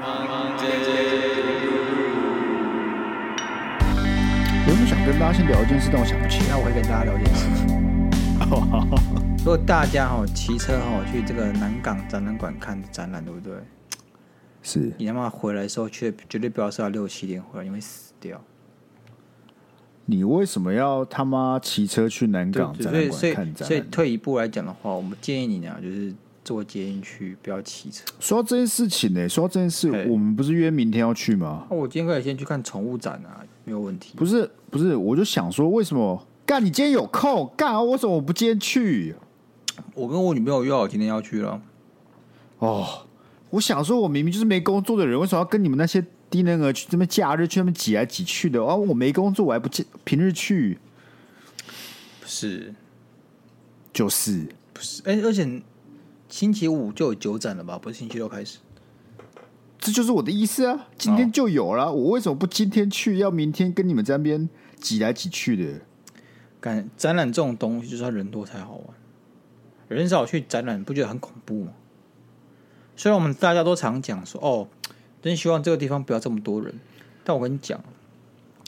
我原本想跟大家先聊一件事，但我想不起来。那我会跟大家聊一件事情。如果大家哈骑车哈去这个南港展览馆看展览，对不对？是你他妈回来的时候，绝绝对不要是要六七点回来，你会死掉。你为什么要他妈骑车去南港展览馆看展览？所以退一步来讲的话，我们建议你呢，就是坐捷运去，不要骑车。说到这件事情呢，说到这件事，我们不是约明天要去吗？那我今天可以先去看宠物展啊，没有问题。不是不是，我就想说，为什么干？你今天有空干？为什么我不今天去？我跟我女朋友约好今天要去了。哦，我想说，我明明就是没工作的人，为什么要跟你们那些？低能儿去这么假日去那么挤来挤去的，哦，我没工作，我还不平日去，不是，就是不是？哎，而且星期五就有酒展了吧？不是星期六开始？这就是我的意思啊！今天就有了，哦，我为什么不今天去？要明天跟你们这边挤来挤去的？感展览这种东西就是要人多才好玩，人少去展览不觉得很恐怖吗？虽然我们大家都常讲说，哦。真希望这个地方不要这么多人，但我跟你讲，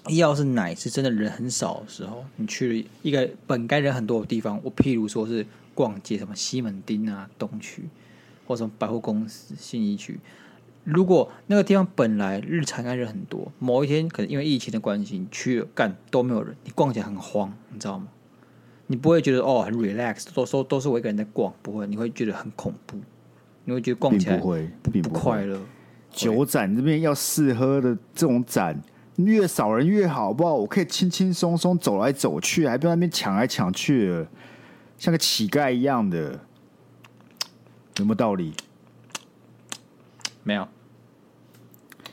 要是哪一次真的人很少的时候，你去了一个本该人很多的地方，我譬如说是逛街，什么西门町啊、东区，或什么百货公司、信义区，如果那个地方本来日常该人很多，某一天可能因为疫情的关系，你去了干都没有人，你逛起来很慌，你知道吗？你不会觉得哦很 relax，都说都是我一个人在逛，不会，你会觉得很恐怖，你会觉得逛起来不会不，不快乐。酒展这边要试喝的这种展，越少人越好，好不好？我可以轻轻松松走来走去，还不在那边抢来抢去的，像个乞丐一样的，有没有道理？没有。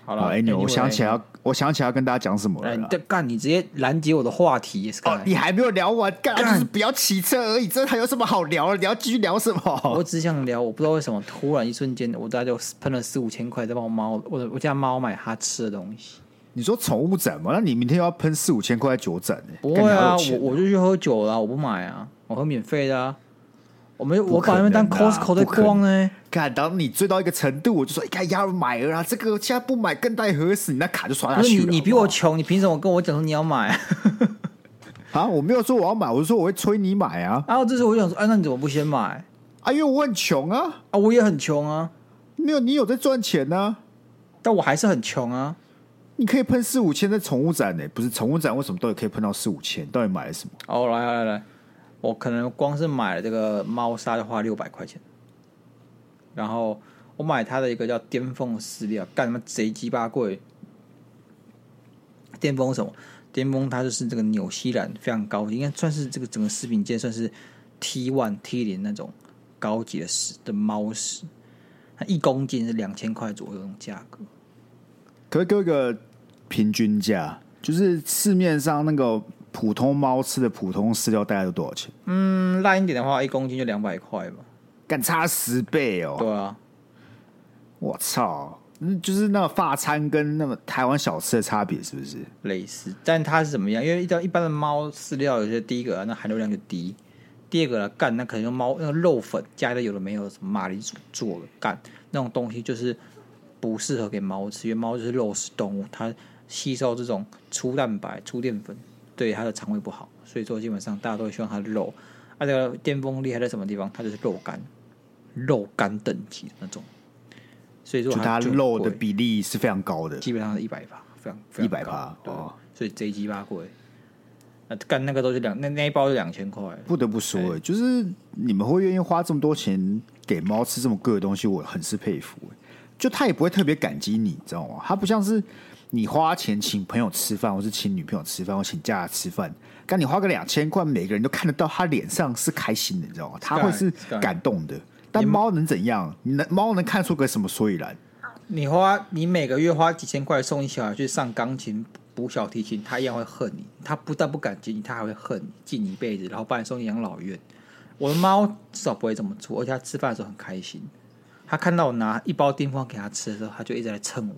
好了，哎，我想起来要。我想起来要跟大家讲什么了。你干，你直接拦截我的话题。哦，你还没有聊完，干就是不要骑车而已。这还有什么好聊的？你要继续聊什么？我只想聊，我不知道为什么突然一瞬间，我大概就喷了四五千块在帮我猫，我我家猫买它吃的东西。你说宠物展吗？那你明天要喷四五千块酒展呢？不会啊，我我就去喝酒了，我不买啊，我喝免费的啊。我们我把他们当 Costco 在逛呢。看，当你追到一个程度，我就说：“哎呀，要买了啊！这个现在不买更待何时？你那卡就刷下去了。你你比我穷，你凭什么跟我讲说你要买啊？啊，我没有说我要买，我是说我会催你买啊。然后这时候我就想说：哎，那你怎么不先买？啊，因为我很穷啊。啊，我也很穷啊。没有，你有在赚钱呢。但我还是很穷啊。你可以喷四五千在宠物展呢，不是宠物展为什么都可以喷到四五千？到底买了什么？哦，来来来。我可能光是买了这个猫砂就花六百块钱，然后我买它的一个叫巅峰饲料，干什么贼鸡巴贵？巅峰什么？巅峰它就是这个纽西兰非常高级，应该算是这个整个食品界算是 T one T 零那种高级的食的猫食，它一公斤是两千块左右的价格。可以给我一个平均价，就是市面上那个。普通猫吃的普通饲料大概都多少钱？嗯，烂一点的话，一公斤就两百块吧，敢差十倍哦。对啊，我操，就是那个法餐跟那个台湾小吃的差别是不是类似？但它是怎么样？因为一般一般的猫饲料，有些第一个那含硫量就低，第二个呢，干那可能用猫那个肉粉加的有的没有什么马铃薯做的干那种东西，就是不适合给猫吃，因为猫就是肉食动物，它吸收这种粗蛋白、粗淀粉。对他的肠胃不好，所以说基本上大家都会希望他的肉。它、啊、这个巅峰厉害在什么地方？它就是肉干，肉干等级的那种。所以说它肉的比例是非常高的，基本上是一百趴，非常一百趴。对，哦、所以贼鸡巴贵。那干那个都是两那那一包是两千块。不得不说，就是你们会愿意花这么多钱给猫吃这么贵的东西，我很是佩服。就它也不会特别感激你，知道吗？它不像是。你花钱请朋友吃饭，或是请女朋友吃饭，或请家人吃饭，但你花个两千块，每个人都看得到他脸上是开心的，你知道吗？他会是感动的。但猫能怎样？你能猫能看出个什么所以然？你花你每个月花几千块送你小孩去上钢琴、补小提琴，他一样会恨你。他不但不感激你，他还会恨你，记你一辈子，然后把你送养老院。我的猫至少不会这么做，而且他吃饭的时候很开心。他看到我拿一包电饭给他吃的时候，他就一直在蹭我。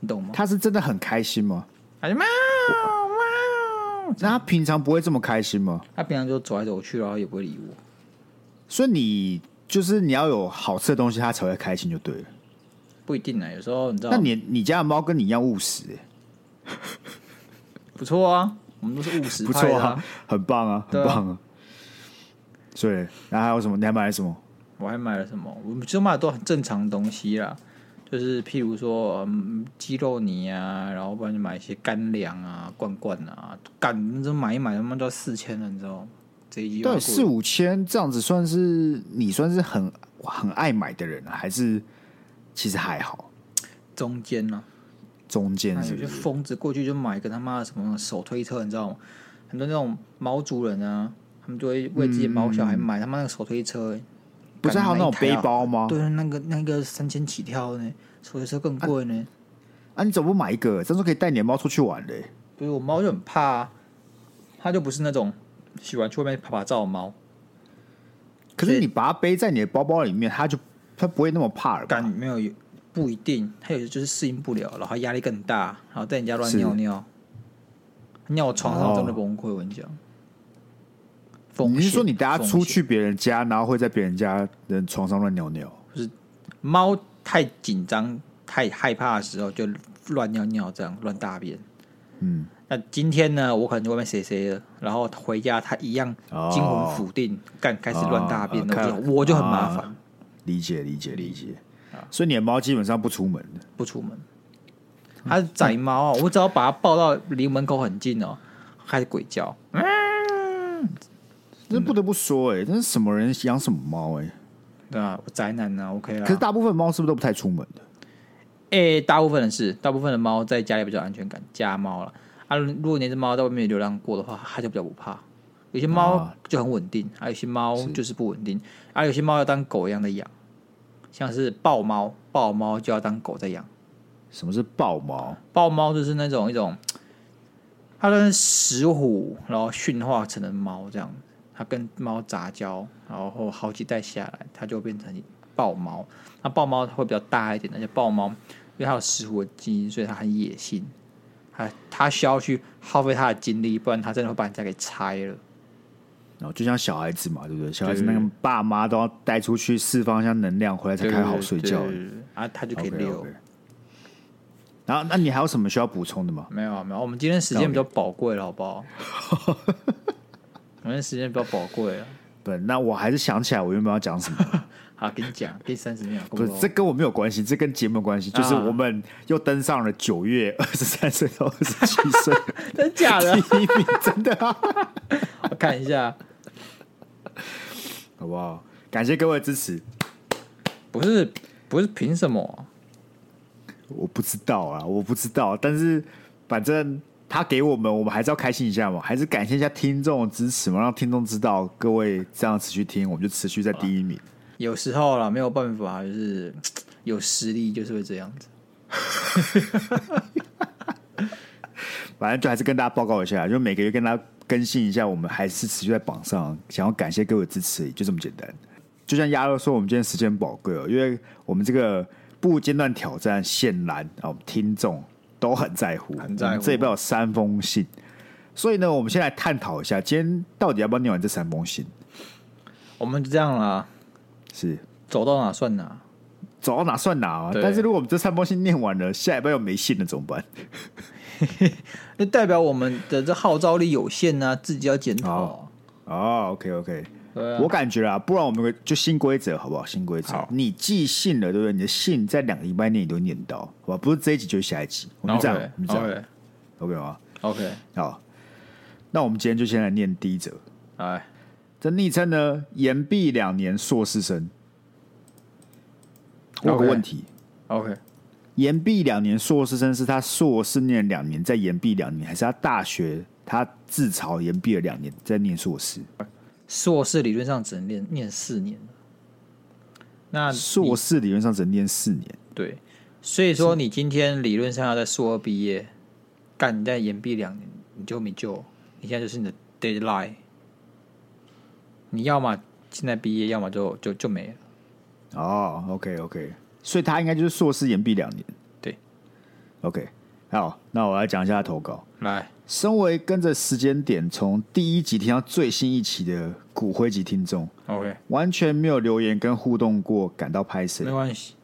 你懂吗？他是真的很开心吗？哎呀妈！猫，那他平常不会这么开心吗？他平常就走来走去，然后也不会理我。所以你就是你要有好吃的东西，他才会开心，就对了。不一定呢。有时候你知道，那你你家的猫跟你一样务实哎，不错啊，我们都是务实不错啊，很棒啊，很棒啊。所以，然后还有什么？你还买了什么？我还买了什么？我们就买的都很正常的东西啦，就是譬如说嗯，鸡肉泥啊，然后不然就买一些干粮啊、罐罐啊，干这买一买他妈都要四千了，你知道吗？这一季对四五千这样子，算是你算是很很爱买的人，还是其实还好？中间呢、啊？中间是，是有些疯子过去就买个他妈的什么手推车，你知道吗？很多那种毛族人啊，他们就会为自己毛小孩买他妈那个手推车。不是还有那种背包吗？对，那个那个三千起跳呢，所以说更贵呢啊。啊，你怎么不买一个？这样可以带你的猫出去玩嘞。不是我猫就很怕，啊，它就不是那种喜欢去外面拍拍照的猫。可是你把它背在你的包包里面，它就它不会那么怕了。感没有不一定，它有些就是适应不了，然后压力更大，然后在人家乱尿尿，尿我床上真的崩溃。我跟你讲。你是说你带它出去别人家，然后会在别人家的床上乱尿尿？就是，猫太紧张、太害怕的时候就乱尿尿，这样乱大便。嗯，那今天呢，我可能就外面谁谁了，然后回家它一样惊魂甫定，干、哦、开始乱大便，那、哦、我就很麻烦、啊。理解理解理解。所以你的猫基本上不出门的，不出门。它是宅猫啊，我只要把它抱到离门口很近哦，开始鬼叫。嗯。这不得不说、欸，哎，这是什么人养什么猫、欸？哎，对啊，宅男啊？OK 啦。可是大部分猫是不是都不太出门的？哎、欸，大部分的是，大部分的猫在家里比较安全感，家猫了啊。如果那只猫在外面流浪过的话，它就比较不怕。有些猫就很稳定，还、啊、有些猫就是不稳定，啊，有些猫要当狗一样的养，像是豹猫，豹猫就要当狗在养。什么是豹猫？豹猫就是那种一种，它跟石虎然后驯化成的猫这样。它跟猫杂交，然后好几代下来，它就变成豹猫。那豹猫会比较大一点，而且豹猫因为它有食虎的基因，所以它很野性。它它需要去耗费它的精力，不然它真的会把人家给拆了。然后就像小孩子嘛，对不对？小孩子那个爸妈都要带出去释放一下能量，回来才开好睡觉。啊，他就可以溜。Okay, okay. 然后，那你还有什么需要补充的吗？没有，没有。我们今天时间比较宝贵了，好不好？反正时间比较宝贵啊。对，那我还是想起来我原本要讲什么。好，给你讲，给三十秒。不是，这跟我没有关系，这跟节目有关系。就是我们又登上了九月 二十三岁到二十七岁，真假的？第一名，真的啊！我看一下，好不好？感谢各位支持。不是，不是，凭什么？我不知道啊，我不知道。但是反正。他给我们，我们还是要开心一下嘛，还是感谢一下听众的支持嘛，让听众知道各位这样持续听，我们就持续在第一名。有时候啦，没有办法，就是 有实力就是会这样子。反正就还是跟大家报告一下，就每个月跟大家更新一下，我们还是持续在榜上，想要感谢各位支持，就这么简单。就像鸭肉说，我们今天时间宝贵哦，因为我们这个不间断挑战，显然啊，我们听众。都很在乎，很在乎。这里边有三封信，所以呢，我们先来探讨一下，今天到底要不要念完这三封信？我们就这样啦，是走到哪算哪，走到哪算哪啊。但是如果我们这三封信念完了，下礼拜又没信了，怎么办？那代表我们的这号召力有限呢、啊，自己要检讨。哦我感觉啊，不然我们就新规则好不好？新规则，你寄信了，对不对？你的信在两个礼拜内你都念到，好吧？不是这一集就是下一集，我们这样，我们这样，OK 吗？OK，好。那我们今天就先来念第一则。哎，这昵称呢，延毕两年硕士生。我有个问题，OK，延毕两年硕士生是他硕士念两年再延毕两年，还是他大学他自嘲延毕了两年再念硕士？硕士理论上只能念念四年，那硕士理论上只能念四年。对，所以说你今天理论上要在硕二毕业，干你再延毕两年，你就没救。你现在就是你的 deadline，你要么现在毕业，要么就就就没了。哦，OK OK，所以他应该就是硕士延毕两年。对，OK，好，那我来讲一下投稿。来。身为跟着时间点从第一集听到最新一期的骨灰级听众，OK，完全没有留言跟互动过，感到拍谢。没关系。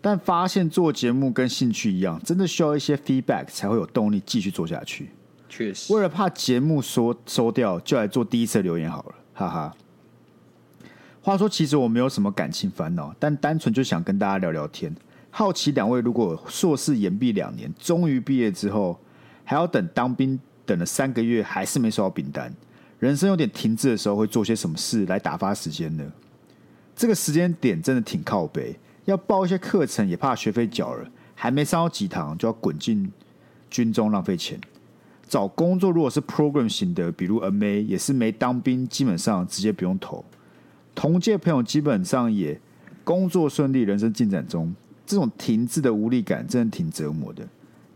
但发现做节目跟兴趣一样，真的需要一些 feedback 才会有动力继续做下去。确实，为了怕节目收收掉，就来做第一次留言好了，哈哈。话说，其实我没有什么感情烦恼，但单纯就想跟大家聊聊天。好奇两位，如果硕士延毕两年，终于毕业之后，还要等当兵，等了三个月还是没收到兵单，人生有点停滞的时候，会做些什么事来打发时间呢？这个时间点真的挺靠北。要报一些课程，也怕学费缴了，还没上到几堂就要滚进军中浪费钱。找工作如果是 program 型的，比如 MA，也是没当兵，基本上直接不用投。同届朋友基本上也工作顺利，人生进展中，这种停滞的无力感真的挺折磨的。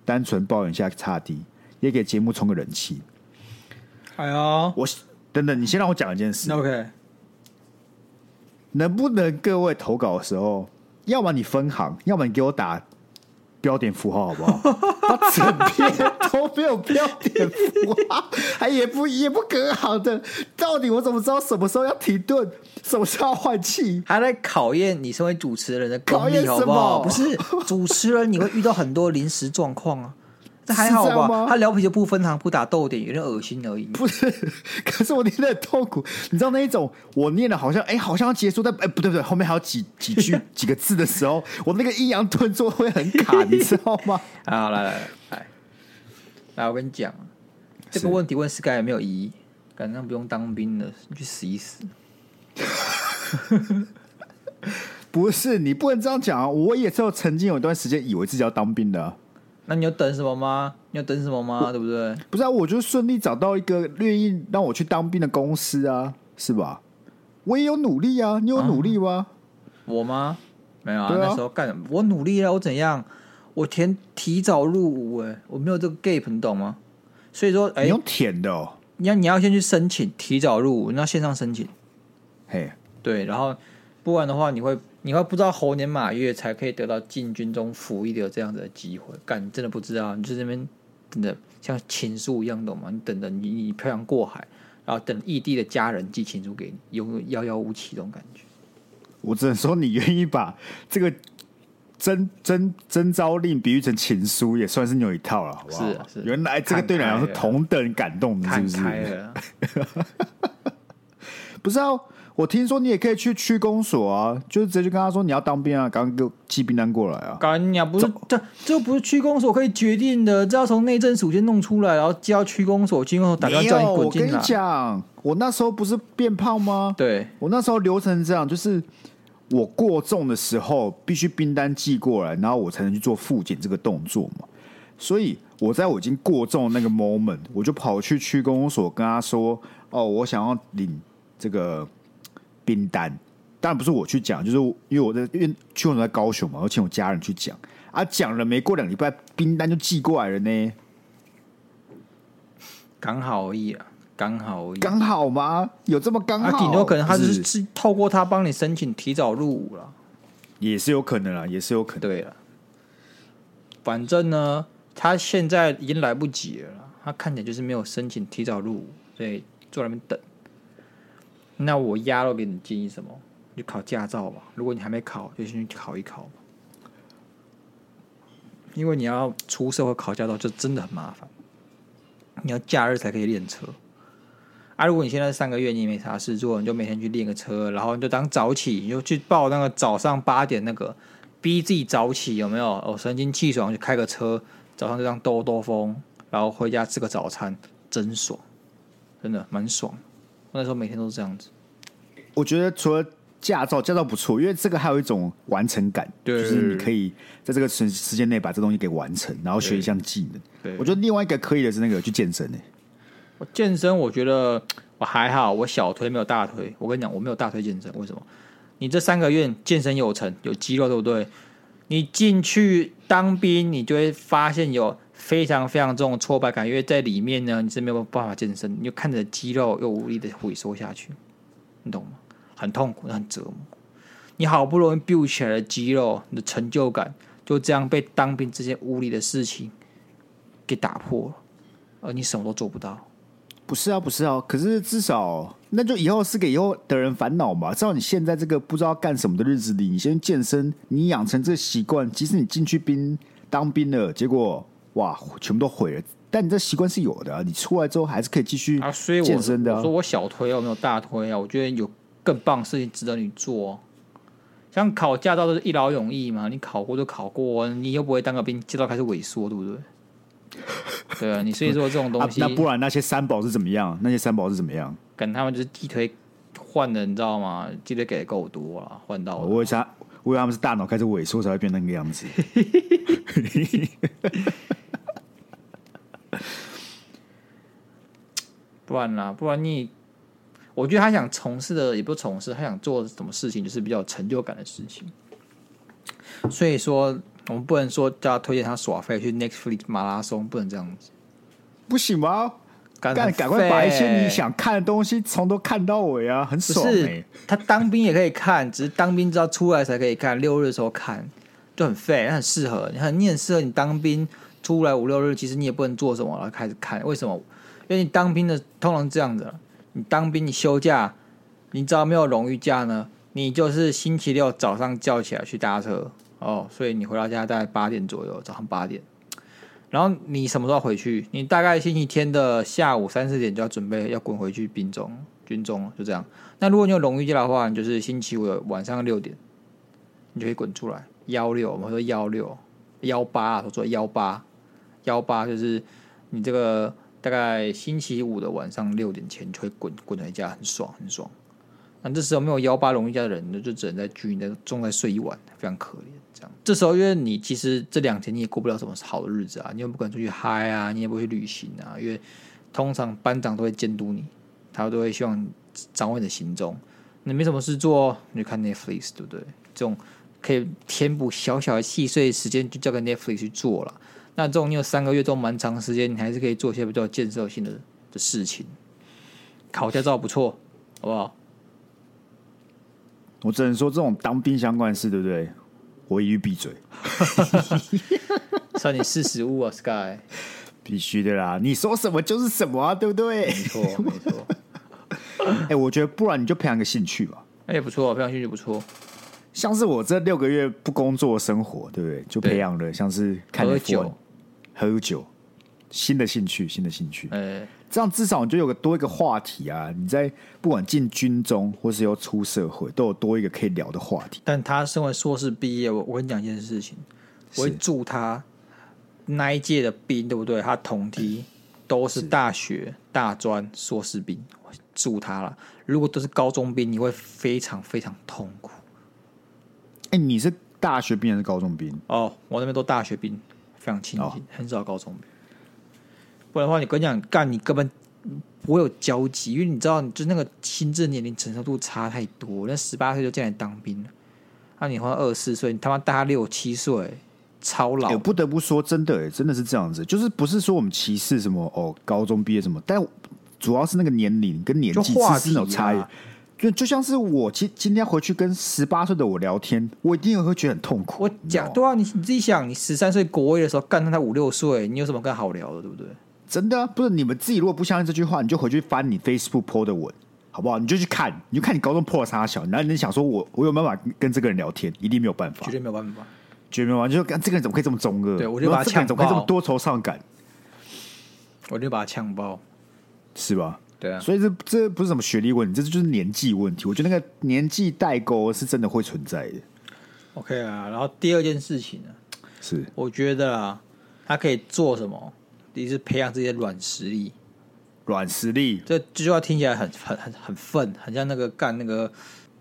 单纯抱怨一下差低，也给节目充个人气。哎呀，我等等，你先让我讲一件事。OK，能不能各位投稿的时候？要么你分行，要么你给我打标点符号，好不好？他整篇都没有标点符号，还也不也不隔行的，到底我怎么知道什么时候要停顿，什么时候要换气？还在考验你身为主持人的功力，好不好？不是主持人，你会遇到很多临时状况啊。这还好吧？他聊皮就不分行不打逗点，有点恶心而已。不是，可是我念的很痛苦。你知道那一种，我念的好像哎、欸，好像要结束，但哎、欸，不对不对，后面还有几几句 几个字的时候，我那个抑扬顿挫会很卡，你 知道吗？好，来来来来，来，我跟你讲，这个问题问 Sky 有没有意义，赶上不用当兵了，你去死一死。不是，你不能这样讲啊！我也是曾经有一段时间以为自己要当兵的、啊。那你要等什么吗？你要等什么吗？对不对？不是啊，我就顺利找到一个愿意让我去当兵的公司啊，是吧？我也有努力啊，你有努力吗？啊、我吗？没有啊，啊那时候干什么，我努力了，我怎样？我填提早入伍，哎，我没有这个 gap，你懂吗？所以说，哎，你用填的哦，你要你要先去申请提早入伍，你要线上申请，嘿，对，然后不然的话，你会。你会不知道猴年马月才可以得到进军中服役的这样子的机会，干你真的不知道，你就这边真的像情书一样，懂吗？你等着你你漂洋过海，然后等异地的家人寄情书给你，有遥遥无期这种感觉。我只能说，你愿意把这个征征征召令比喻成情书，也算是你有一套了，好不好？是是，原来这个对你来讲是同等感动的，是不是？不是啊。我听说你也可以去区公所啊，就是直接就跟他说你要当兵啊，赶快给我寄兵单过来啊！干呀，不是这这不是区公所可以决定的，这要从内政署先弄出来，然后交区公所，区公所打电话叫你滚进来。我跟你讲，我那时候不是变胖吗？对，我那时候流程是这样，就是我过重的时候必须兵单寄过来，然后我才能去做复检这个动作嘛。所以我在我已经过重的那个 moment，我就跑去区公所跟他说：“哦，我想要领这个。”冰单，当然不是我去讲，就是因为我在因为去我在高雄嘛，我请我家人去讲啊，讲了没过两礼拜，冰单就寄过来了呢，刚好而已啊，刚好而已，刚好吗？有这么刚好？顶多可能他是是透过他帮你申请提早入伍了，也是有可能啊，也是有可能。对了，反正呢，他现在已经来不及了，他看起来就是没有申请提早入伍，所以坐那边等。那我压了给你建议什么？就考驾照吧。如果你还没考，就先去考一考。因为你要出社会考驾照，就真的很麻烦。你要假日才可以练车。啊，如果你现在三个月你也没啥事做，你就每天去练个车，然后你就当早起，你就去报那个早上八点那个，逼自己早起，有没有？哦，神清气爽，就开个车，早上就这样兜兜风，然后回家吃个早餐，真爽，真的蛮爽。那时候每天都是这样子。我觉得除了驾照，驾照不错，因为这个还有一种完成感，对就是你可以在这个时时间内把这东西给完成，然后学一项技能。对，我觉得另外一个可以的是那个去健身诶。我健身，我觉得我还好，我小腿没有大腿。我跟你讲，我没有大腿健身，为什么？你这三个月健身有成，有肌肉，对不对？你进去当兵，你就会发现有。非常非常重的挫败感，因为在里面呢，你是没有办法健身，你就看着肌肉又无力的萎缩下去，你懂吗？很痛苦，很折磨。你好不容易 build 起来的肌肉，你的成就感就这样被当兵这些无力的事情给打破了，而你什么都做不到。不是啊，不是啊，可是至少那就以后是给以后的人烦恼嘛。至少你现在这个不知道干什么的日子里，你先健身，你养成这个习惯，即使你进去兵当兵了，结果哇，全部都毁了。但你这习惯是有的啊，你出来之后还是可以继续啊。所以健身的。我说我小推啊，我没有大推啊。我觉得有更棒的事情值得你做。像考驾照都是一劳永逸嘛，你考过就考过，你又不会当个兵，驾照开始萎缩，对不对？对啊，你所以说这种东西，啊、那不然那些三宝是怎么样？那些三宝是怎么样？跟他们就是地推换的，你知道吗？鸡腿给的够多了，换到我以为他，我以为他们是大脑开始萎缩才会变那个样子。不然啦，不然你，我觉得他想从事的也不从事，他想做什么事情就是比较有成就感的事情。所以说。我们不能说叫他推荐他耍废去 Netflix 马拉松，不能这样子，不行吗？赶赶快把一些你想看的东西从头看到尾啊，很爽、欸。是他当兵也可以看，只是当兵知道出来才可以看，六日的时候看就很废，很适合你，很你很适合你当兵出来五六日，其实你也不能做什么，然后开始看。为什么？因为你当兵的通常这样子，你当兵你休假，你知道没有荣誉假呢，你就是星期六早上叫起来去搭车。哦，所以你回到家大概八点左右，早上八点，然后你什么时候回去？你大概星期天的下午三四点就要准备要滚回去兵中军中，就这样。那如果你有荣誉假的话，你就是星期五的晚上六点，你就可以滚出来。幺六，我们说幺六幺八，说说幺八幺八，就是你这个大概星期五的晚上六点前就会滚滚回家，很爽很爽。那这时候没有幺八荣誉假的人，那就只能在军营中再睡一晚，非常可怜。这样，这时候因为你其实这两天你也过不了什么好的日子啊，你又不敢出去嗨啊，你也不会去旅行啊，因为通常班长都会监督你，他都会希望掌握你的行踪。你没什么事做，你就看 Netflix，对不对？这种可以填补小小的细碎的时间，就交给 Netflix 去做了。那这种你有三个月这种蛮长时间，你还是可以做一些比较建设性的的事情。考驾照不错，好不好？我只能说，这种当兵相关的事，对不对？我一律闭嘴。算你识时务啊，Sky。必须的啦，你说什么就是什么啊，对不对？没错，没错。哎、欸，我觉得不然你就培养个兴趣吧。哎、欸，不错，培养兴趣不错。像是我这六个月不工作生活，对不对？就培养了像是看喝酒、喝酒，新的兴趣，新的兴趣。哎、欸。这样至少你就有个多一个话题啊！你在不管进军中或是要出社会，都有多一个可以聊的话题。但他身为硕士毕业，我我跟你讲一件事情，我会祝他那一届的兵，对不对？他同梯都是大学大专硕士兵，我祝他了。如果都是高中兵，你会非常非常痛苦。哎，你是大学兵还是高中兵？哦，我那边都大学兵，非常亲近，哦，很少高中兵。不然的话，你跟你讲干，你根本不会有交集，因为你知道，就那个心智年龄承受度差太多。那十八岁就进来当兵了，那、啊、你换二十四岁，你他妈大他六七岁，超老。我不得不说，真的，真的是这样子。就是不是说我们歧视什么哦，高中毕业什么，但主要是那个年龄跟年纪是有差异。就就像是我今今天回去跟十八岁的我聊天，我一定会觉得很痛苦。我讲对啊，你你自己想，你十三岁国威的时候干他才五六岁，你有什么更好聊的，对不对？真的、啊、不是你们自己，如果不相信这句话，你就回去翻你 Facebook po 的文，好不好？你就去看，你就看你高中破了啥小，然后你想说我我有没有办法跟这个人聊天？一定没有办法，绝对没有办法，绝对没有办法。就看这个人怎么可以这么中二？对，我就把他呛爆，怎么可以这么多愁善感？我就把他呛爆，是吧？对啊。所以这这不是什么学历问题，这就是年纪问题。我觉得那个年纪代沟是真的会存在的。OK 啊，然后第二件事情呢，是我觉得啊，他可以做什么？第一是培养自己的软实力，软实力，这这句话听起来很很很很愤，很像那个干那个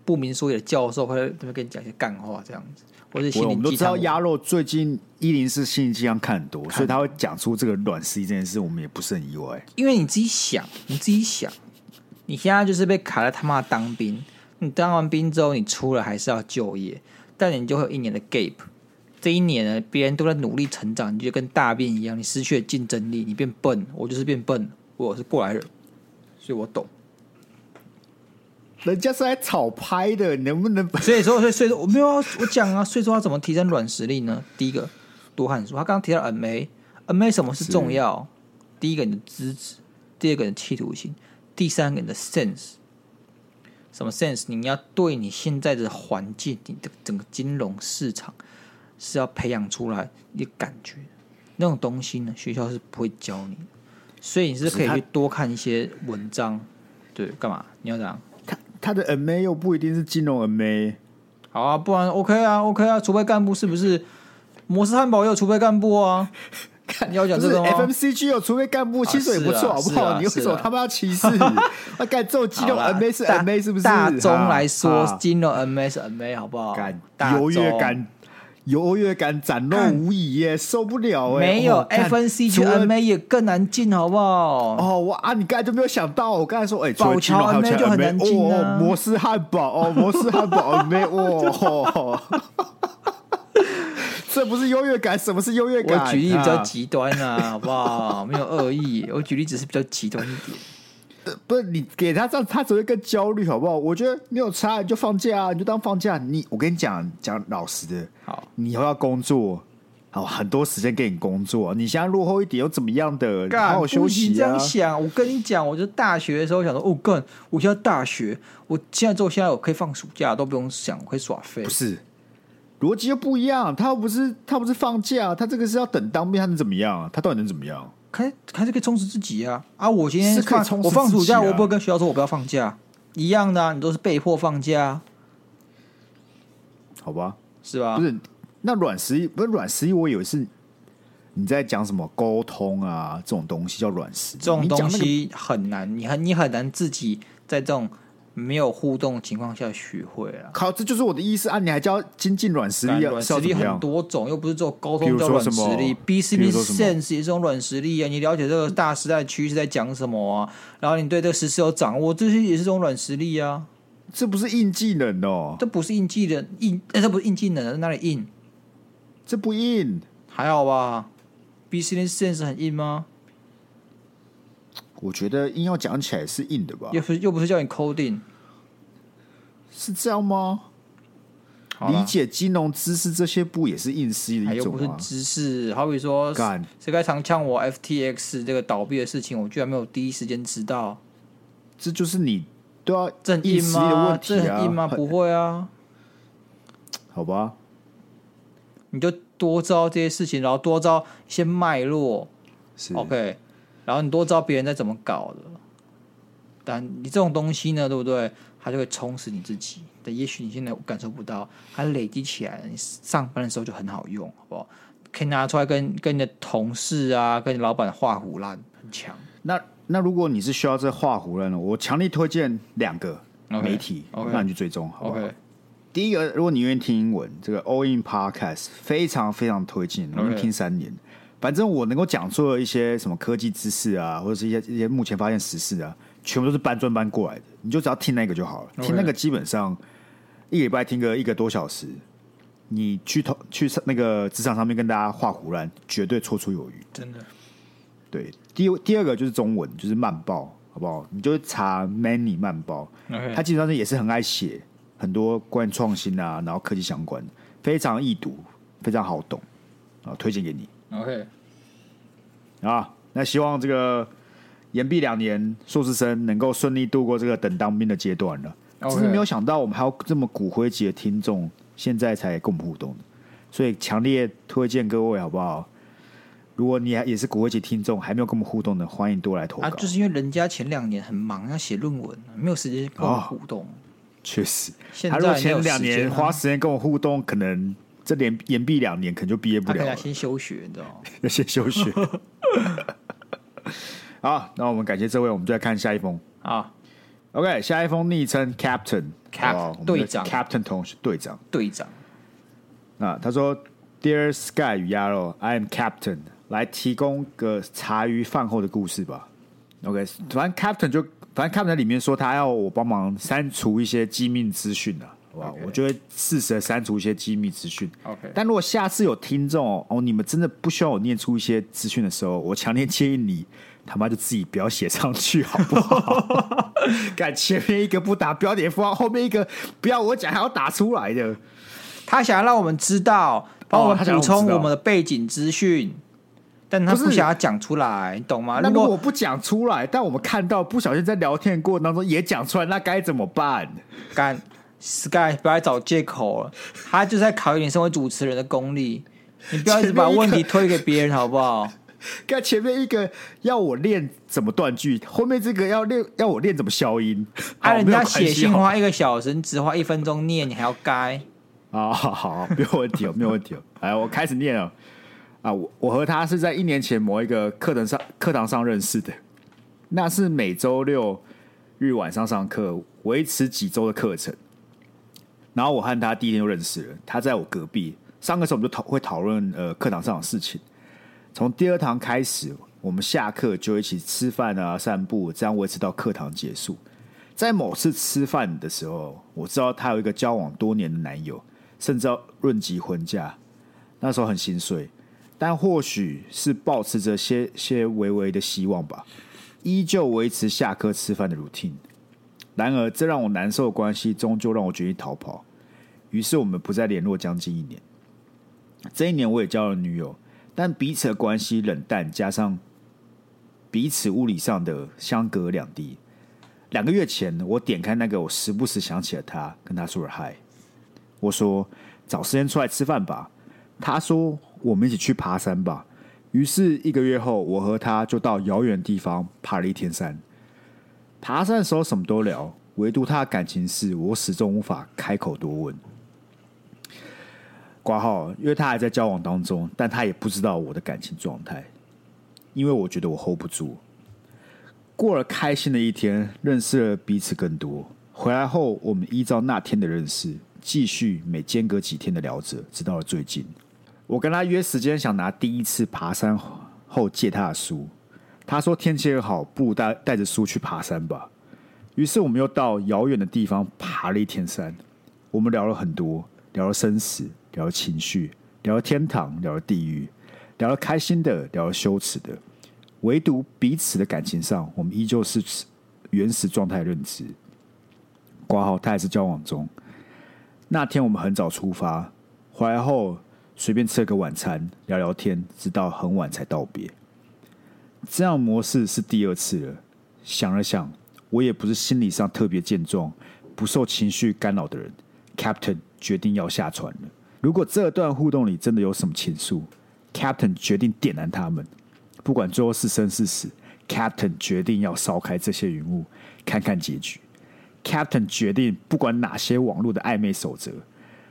不明所以的教授会会跟你讲一些干话这样子。或者我们都知道鸭肉最近一零四心理鸡汤看很多，所以他会讲出这个软实力这件事，我们也不是很意外。因为你自己想，你自己想，你现在就是被卡在他妈当兵，你当完兵之后，你出了还是要就业，但你就会有一年的 gap。这一年呢，别人都在努力成长，你就跟大便一样，你失去了竞争力，你变笨。我就是变笨，我是过来人，所以我懂。人家是来炒拍的，你能不能？所以说，所以所以说，我没有我讲啊。所以说，他怎么提升软实力呢？第一个，多看书。他刚刚提到 MA，MA 什么是重要？第一个，你的资质，第二个你的企图心，第三个你的 sense。什么 sense？你要对你现在的环境，你的整个金融市场是要培养出来一个感觉。那种东西呢，学校是不会教你的，所以你是可以去多看一些文章。对，干嘛？你要这样？他他的 MA 又不一定是金融 MA。好啊，不然 OK 啊，OK 啊，储备干部是不是？摩斯汉堡也有储备干部啊。你要讲这个吗？FMCG 有储备干部，薪水也不错，好不好？你为什么他妈要歧视？那 干这种金融 MA 是 MA 是不是？大中来说，金融 MA 是 MA，好不好？优越感，优越感展露无遗耶，受不了哎！没有 FMCG MA 也更难进，好不好？哦，我啊，你刚才就没有想到，我刚才说，哎，宝侨 MA 就很难进啊，摩斯汉堡哦，摩斯汉堡 MA 哇。这不是优越感，什么是优越感？我举例比较极端啊，好不好？没有恶意，我举例只是比较极端一点。不是你给他这样，他只会更焦虑，好不好？我觉得没有差，你就放假啊，你就当放假。你我跟你讲讲老实的，好，你以后要工作，好很多时间给你工作。你现在落后一点又怎么样的？干好好休息啊！这样想，我跟你讲，我就大学的时候想说，哦，干，我现在大学，我现在之后现在我可以放暑假，都不用想，我可以耍废。不是。逻辑又不一样，他又不是他不是放假，他这个是要等当兵，他能怎么样？他到底能怎么样？还还是可以充实自己啊！啊，我今天是可以充实自己啊，我放暑假，我不会跟学校说我不要放假，一样的啊，你都是被迫放假，好吧？是吧？不是，那软实力不是软实力，我以为是你在讲什么沟通啊，这种东西叫软实力，这种东西很难，你很你很难自己在这种。没有互动的情况下学会了，靠，这就是我的意思啊！你还教精进软实力啊？软实力很多种，又不是做沟通叫软实力。BCB Sense 也是一种软实力啊！你了解这个大时代趋势在讲什么啊？然后你对这个时事有掌握，这些也是种软实力啊！这不是硬技能哦，这不是硬技能，硬，哎，这不是硬技能，在哪里硬？这不硬，还好吧？BCB Sense 很硬吗？我觉得硬要讲起来是硬的吧？又不是又不是叫你 coding，是这样吗？理解金融知识这些不也是硬实力的一种吗？又不是知识，好比说，谁该常呛我 FTX 这个倒闭的事情，我居然没有第一时间知道。这就是你都要正硬吗？这很硬吗？不会啊，好吧，你就多知道这些事情，然后多知道一些脉络，是 OK。然后你多知道别人在怎么搞的，但你这种东西呢，对不对？它就会充实你自己。但也许你现在感受不到，它累积起来了，你上班的时候就很好用，好不好？可以拿出来跟跟你的同事啊，跟你老板画虎烂，很强。那那如果你是需要这画虎烂的，我强力推荐两个媒体，okay, 让你去追踪，好不好？Okay. 第一个，如果你愿意听英文，这个 All In Podcast 非常非常推荐，能听三年。反正我能够讲出的一些什么科技知识啊，或者是一些一些目前发现时事啊，全部都是搬砖搬过来的。你就只要听那个就好了.听那个基本上一个礼拜听个一个多小时，你去投去那个职场上面跟大家画胡乱，绝对绰绰有余。真的。对，第第二个就是中文，就是慢报，好不好？你就查 Many 慢报他基本上也是很爱写很多关于创新啊，然后科技相关的，非常易读，非常好懂啊，推荐给你。OK，啊，那希望这个延毕两年硕士生能够顺利度过这个等当兵的阶段了。只是没有想到我们还有这么骨灰级的听众，现在才跟我们互动，所以强烈推荐各位好不好？如果你也是骨灰级听众，还没有跟我们互动的，欢迎多来投稿。啊，就是因为人家前两年很忙要写论文，没有时间跟我们互动。确、哦、实，他如果前两年花时间跟我互动，可能。这连延毕两年，可能就毕业不了，了。要先休学，你知道吗？要先休学。好，那我们感谢这位，我们就来看下一封。好，OK，下一封昵称 Captain，Cap 队长，Captain 同学队长，队长。那他说：“Dear Sky 与鸭肉，I am Captain，来提供个茶余饭后的故事吧。”OK，反正 Captain 就反正 Captain 里面说他要我帮忙删除一些机密资讯啊。哇，Okay. 我就会适时的删除一些机密资讯。OK，但如果下次有听众哦，你们真的不需要我念出一些资讯的时候，我强烈建议你他妈就自己不要写上去，好不好？看前面一个不打标点符号，后面一个不要我讲还要打出来的。他想要让我们知道，帮我们补充我们的背景资讯。但他不想要讲出来，你懂吗？那如果我不讲出来，但我们看到不小心在聊天的过程当中也讲出来，那该怎么办？干 Sky 不要找借口了，他就是在考验你身为主持人的功力。你不要一直把问题推给别人，好不好？看前面一个要我练怎么断句，后面这个要练要我练怎么消音。啊，好人家写信花一个小时，你只花一分钟念，你还要该？啊，好好，没有问题哦，没有问题哦。哎，我开始念了。啊，我我和他是在一年前某一个课堂上课堂上认识的，那是每周六日晚上上课，维持几周的课程。然后我和他第一天就认识了，他在我隔壁。上课时候我们就讨会讨论呃课堂上的事情。从第二堂开始，我们下课就一起吃饭啊、散步，这样维持到课堂结束。在某次吃饭的时候，我知道她有一个交往多年的男友，甚至要论及婚嫁。那时候很心碎，但或许是抱持着些些微微的希望吧，依旧维持下课吃饭的 routine。然而，这让我难受的关系，终究让我决定逃跑。于是，我们不再联络将近一年。这一年，我也交了女友，但彼此的关系冷淡，加上彼此物理上的相隔两地。两个月前，我点开那个我时不时想起了他，跟他说了嗨。我说：“找时间出来吃饭吧。”他说：“我们一起去爬山吧。”于是，一个月后，我和他就到遥远地方爬了一天山。爬山的时候什么都聊，唯独他的感情事，我始终无法开口多问。挂号，因为他还在交往当中，但他也不知道我的感情状态，因为我觉得我 hold 不住。过了开心的一天，认识了彼此更多。回来后，我们依照那天的认识，继续每间隔几天的聊着，直到了最近。我跟他约时间，想拿第一次爬山后借他的书。他说天气很好，不如带带着书去爬山吧。于是我们又到遥远的地方爬了一天山。我们聊了很多，聊了生死。聊情绪，聊天堂，聊地狱，聊了开心的，聊了羞耻的，唯独彼此的感情上，我们依旧是原始状态认知。挂号，他还是交往中。那天我们很早出发，回来后随便吃了个晚餐，聊聊天，直到很晚才道别。这样模式是第二次了。想了想，我也不是心理上特别健壮、不受情绪干扰的人。Captain 决定要下船了。如果这段互动里真的有什么情愫，Captain 决定点燃他们，不管最后是生是死，Captain 决定要烧开这些云雾，看看结局。Captain 决定不管哪些网络的暧昧守则，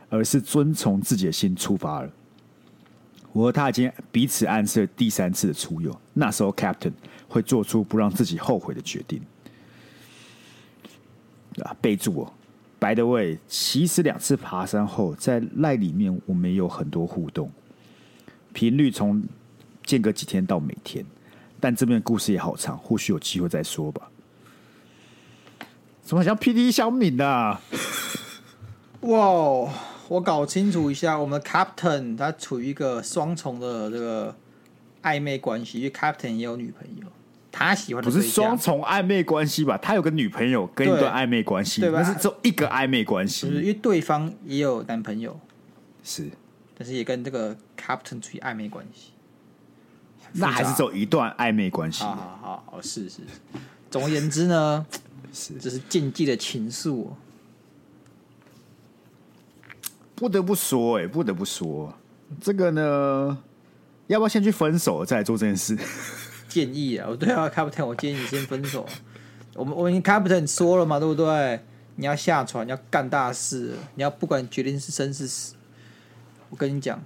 而是遵从自己的心出发了。我和他已经彼此暗示了第三次的出游，那时候 Captain 会做出不让自己后悔的决定。啊，备注哦。By the way，其实两次爬山后，在赖里面我们有很多互动，频率从间隔几天到每天，但这边的故事也好长，或许有机会再说吧。怎么像 PD 小敏啊？哇，我搞清楚一下，我们 Captain 他处于一个双重的这个暧昧关系，因为 Captain 也有女朋友。他喜欢的不是双重暧昧关系吧？他有个女朋友跟一段暧昧关系，对吧？但是只有一个暧昧关系，因为对方也有男朋友，是，但是也跟这个 Captain 处于暧昧关系。那还是只有一段暧昧关系。好好好好，是是是。总而言之呢，是这是禁忌的情愫。不得不说，哎，不得不说，这个呢，要不要先去分手再做这件事？建议啊，我对啊卡布特我建议你先分手。我们我已经 Captain 说了嘛，对不对？你要下船，你要干大事，你要不管决定是生是死。我跟你讲，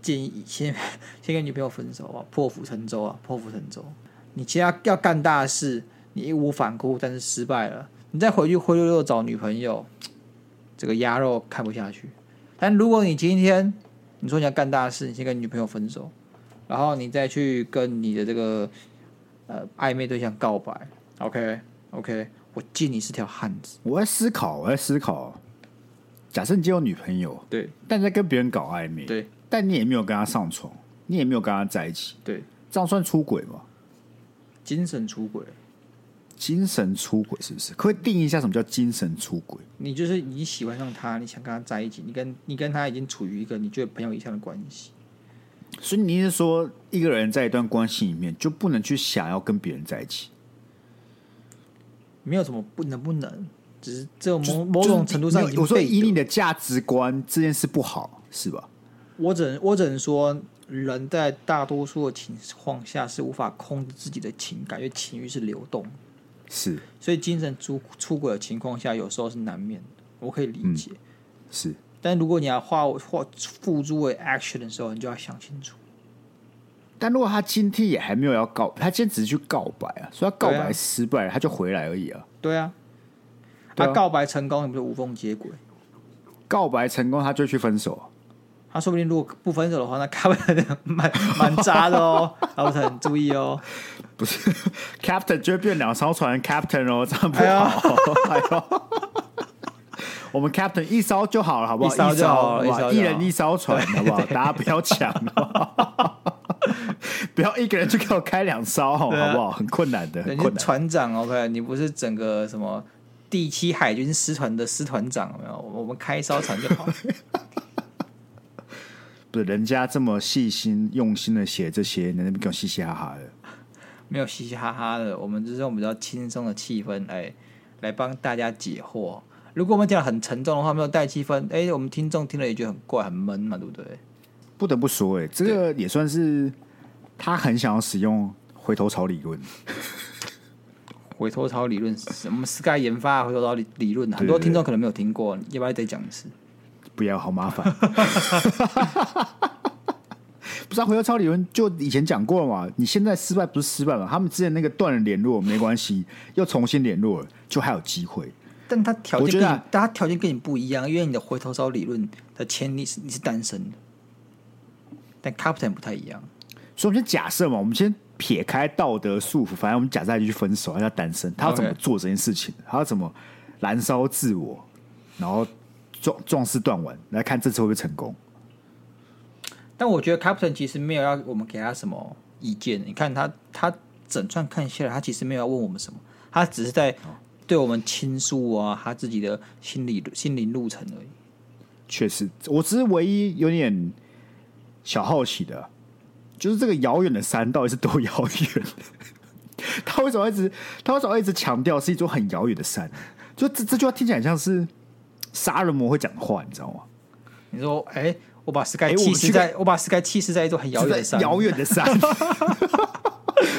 建议先 先跟女朋友分手啊，破釜沉舟啊，破釜沉舟。你其他要干大事，你义无反顾，但是失败了，你再回去灰溜溜找女朋友，这个鸭肉看不下去。但如果你今天你说你要干大事，你先跟女朋友分手。然后你再去跟你的这个呃暧昧对象告白，OK OK，我敬你是条汉子。我在思考，我在思考。假设你今天有女朋友，对，但在跟别人搞暧昧，对，但你也没有跟他上床，你也没有跟他在一起，对，这样算出轨吗？精神出轨，精神出轨是不是？可以定义一下什么叫精神出轨？你就是你喜欢上他，你想跟他在一起，你跟你跟他已经处于一个你觉得朋友以上的关系。所以你是说，一个人在一段关系里面就不能去想要跟别人在一起？没有什么不能不能，只是这种某某种程度上，我说以你的价值观，这件事不好，是吧？我只能我只能说，人在大多数的情况下是无法控制自己的情感，因为情欲是流动，是。所以精神出出轨的情况下，有时候是难免的，我可以理解。嗯、是。但如果你要化化付诸为 action 的时候，你就要想清楚。但如果他今天也还没有要告，他今天只是去告白啊，所以他告白失败，他就回来而已啊。对啊，他告白成功，你不是无缝接轨？告白成功，他就去分手。他说不定如果不分手的话，那 Captain 蛮蛮渣的哦，Captain 注意哦。不是 Captain 就会变两艘船 Captain 哦，这样不好。哎呦我们 Captain 一艘就好了，好不好？一艘就好，一人一艘船，好不好？大家不要抢，不要一个人就给我开两艘，好不好？很困难的，很困难。船长，OK，你不是整个什么第七海军师团的师团长，没有？我们开一艘船就好。不是人家这么细心用心的写这些，你那边给我嘻嘻哈哈的？没有嘻嘻哈哈的，我们就是用比较轻松的气氛来来帮大家解惑。如果我们讲的很沉重的话，没有带气氛，哎，我们听众听了也觉得很怪、很闷嘛，对不对？不得不说，哎，这个也算是他很想要使用回头草理论。回头草理论是什么？Sky 研发回头草理理论，很多听众可能没有听过，要不要再讲一次？不要，好麻烦。不知道回头草理论就以前讲过了嘛？你现在失败不是失败嘛？他们之前那个断了联络没关系，又重新联络了，就还有机会。但他条件跟你，但他条件跟你不一样，因为你的回头草理论的前提是你是单身的，但 Captain 不太一样。所以，我们先假设嘛，我们先撇开道德束缚，反正我们假设他就去分手，他要单身，他要怎么做这件事情？他要怎么燃烧自我，然后壮壮士断腕，来看这次会不会成功？但我觉得 Captain 其实没有要我们给他什么意见。你看他，他整串看下来，他其实没有要问我们什么，他只是在。对我们倾诉啊，他自己的心理心灵路程而已。确实，我只是唯一有点小好奇的，就是这个遥远的山到底是多遥远？他为什么一直他为什么一直强调是一座很遥远的山？就这这句话听起来像是杀人魔会讲的话，你知道吗？你说，哎，我把 Sky 弃尸在，我把 Sky 弃尸在一座很遥远的山，遥远的山。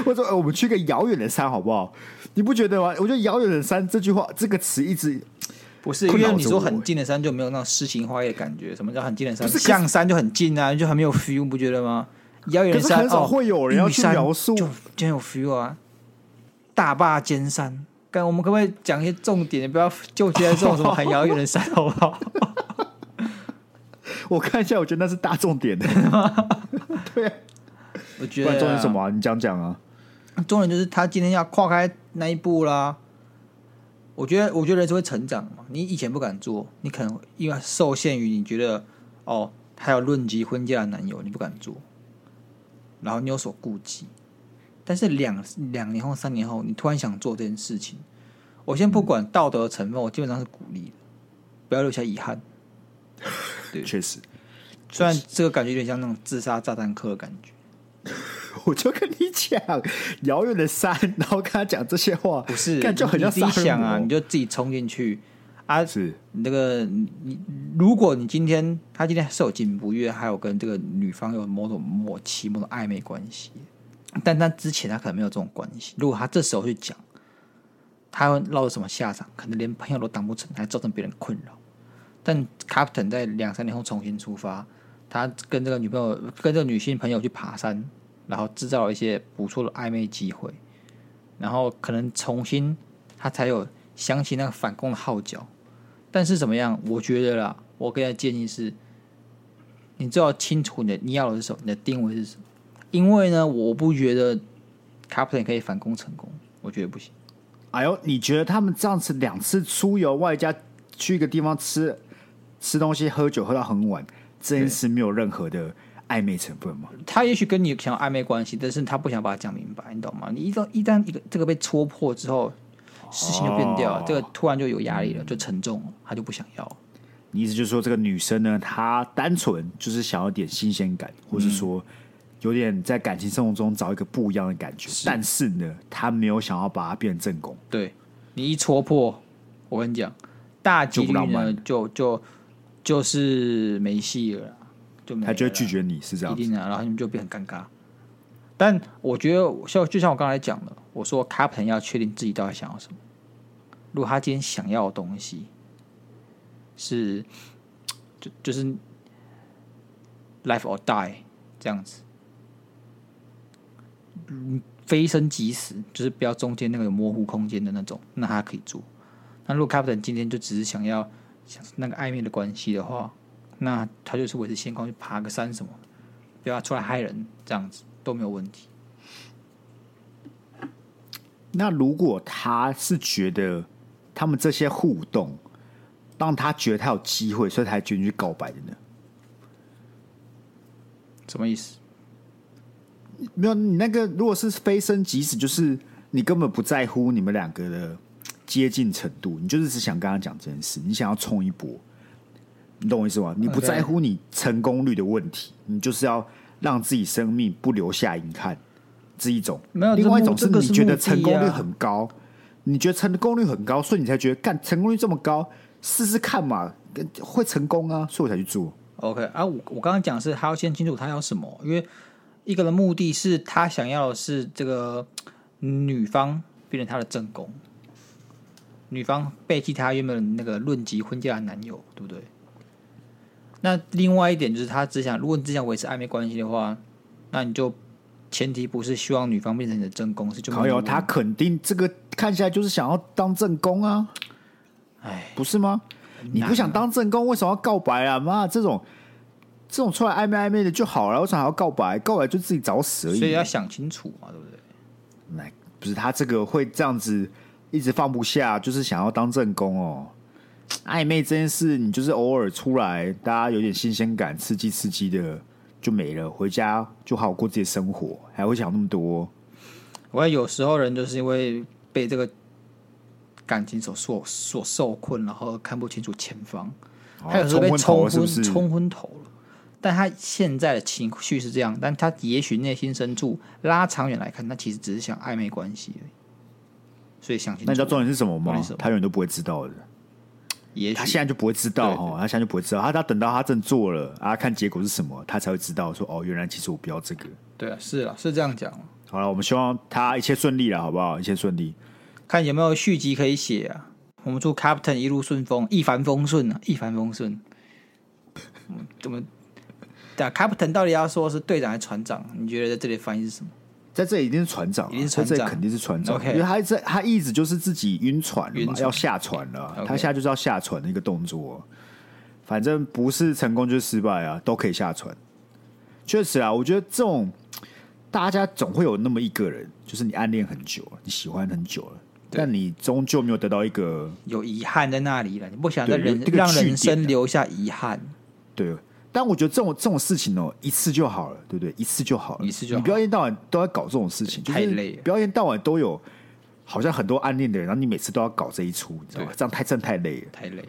或者说，我们去个遥远的山好不好？你不觉得吗？我觉得“遥远的山”这句话这个词一直不是，因为你说很近的山就没有那种诗情画意的感觉。什么叫很近的山？象山就很近啊，就很没有 feel，不觉得吗？遥远的山很少会有人要去描述，就真有 feel 啊。大坝尖山，干我们可不可以讲一些重点？不要就觉得这种什么很遥远的山，好不好？我看一下，我觉得那是大重点的。对、啊，我觉得重点是什么、啊？你讲讲啊。重点就是他今天要跨开那一步啦。我觉得，我觉得人是会成长嘛。你以前不敢做，你可能因为受限于你觉得哦，还有论及婚嫁的男友，你不敢做，然后你有所顾忌。但是两两年后、三年后，你突然想做这件事情，我先不管道德成分，我基本上是鼓励的，不要留下遗憾。对，确实，虽然这个感觉有点像那种自杀炸弹客的感觉。我就跟你讲，遥远的山，然后跟他讲这些话，不是，就很像自己想啊，你就自己冲进去啊。是那个你，如果你今天他今天是有进步，因为还有跟这个女方有某种默契、某种暧昧关系，但他之前他可能没有这种关系。如果他这时候去讲，他会落到什么下场？可能连朋友都当不成，还造成别人困扰。但 Captain 在两三年后重新出发，他跟这个女朋友、跟这个女性朋友去爬山。然后制造了一些不错的暧昧机会，然后可能重新他才有想起那个反攻的号角。但是怎么样？我觉得啦，我给他建议是，你最好清楚你的你要的是什么，你的定位是什么。因为呢，我不觉得 Captain 可以反攻成功，我觉得不行。哎呦，你觉得他们这样子两次出游，外加去一个地方吃吃东西、喝酒，喝到很晚，这件事没有任何的。暧昧成分吗？他也许跟你想要暧昧关系，但是他不想把它讲明白，你懂吗？你一旦一旦一个这个被戳破之后，事情就变掉了，哦、这个突然就有压力了，就沉重了，他就不想要。你意思就是说，这个女生呢，她单纯就是想要点新鲜感，或是说有点在感情生活中找一个不一样的感觉，是但是呢，她没有想要把它变成正宫。对你一戳破，我跟你讲，大几率呢就就就就是没戏了啦，就他就会拒绝你，是这样子。一定的，然后你们就变很尴尬。但我觉得，像就像我刚才讲的，我说 Captain 要确定自己到底想要什么。如果他今天想要的东西是，就就是 life or die 这样子，嗯，非生即死，就是不要中间那个有模糊空间的那种，那他可以做。那如果 Captain 今天就只是想要想那个暧昧的关系的话，那他就是维持现况，去爬个山什么，不要出来害人，这样子都没有问题。那如果他是觉得他们这些互动让他觉得他有机会，所以才决定去告白的呢？什么意思？没有，你那个如果是非升即死，就是你根本不在乎你们两个的接近程度，你就是只想跟他讲这件事，你想要冲一波，你懂我意思吗？你不在乎你成功率的问题，你就是要让自己生命不留下遗憾，这一种。没有，另外一种是你觉得成功率啊很高，你觉得成功率很高，所以你才觉得干成功率这么高，试试看嘛，会成功啊，所以我才去做。OK 啊，我我刚刚讲的是他要先清楚他要什么，因为一个的目的是他想要的是这个女方变成他的正宫，女方背弃他原本那个论及婚嫁的男友，对不对？那另外一点就是他只想，如果你只想维持暧昧关系的话，那你就前提不是希望女方变成你的正宫，是就没有他肯定这个看起来就是想要当正宫啊，哎，不是吗？你不想当正宫，为什么要告白啊？妈，这种这种出来暧昧暧昧的就好了，为什么还要告白？告白就自己找死而已。所以要想清楚嘛，对不对？那，不是他这个会这样子一直放不下，就是想要当正宫哦。暧昧这件事，你就是偶尔出来，大家有点新鲜感，刺激刺激的就没了，回家就好好过自己的生活，还会想那么多。我看有时候人就是因为被这个感情所所所受困，然后看不清楚前方，他有时候被冲昏哦冲昏头了。但他现在的情绪是这样，但他也许内心深处拉长远来看，他其实只是想暧昧关系而已。所以想清楚，那你知道重点是什么吗？他永远都不会知道的。也许他现在就不会知道对哈，他现在就不会知道，他他等到他真做了啊，看结果是什么，他才会知道说哦，原来其实我不要这个。对啊，是啊，是这样讲。好了，我们希望他一切顺利了，好不好？一切顺利。看有没有续集可以写啊？我们祝 Captain 一路顺风，一帆风顺啊，一帆风顺。嗯怎么？对啊，Captain 到底要说是队长还是船长？你觉得在这里翻译是什么？在这里一定是船长、啊，一定是船长肯定是船长因为他在他一直就是自己晕船了嘛，要下船了他现在就是要下船的一个动作。反正不是成功就是失败啊，都可以下船。确实啊，我觉得这种大家总会有那么一个人，就是你暗恋很久了，你喜欢很久了，但你终究没有得到一个有遗憾在那里了，你不想在人这个让人生留下遗憾。对。但我觉得这种这种事情哦，一次就好了，对不对？一次就好了，一次就好你不要一天到晚都在搞这种事情，就太累了不要一天到晚都有好像很多暗恋的人，然后你每次都要搞这一出，你知道吗？对这样太真的太累了。太累了，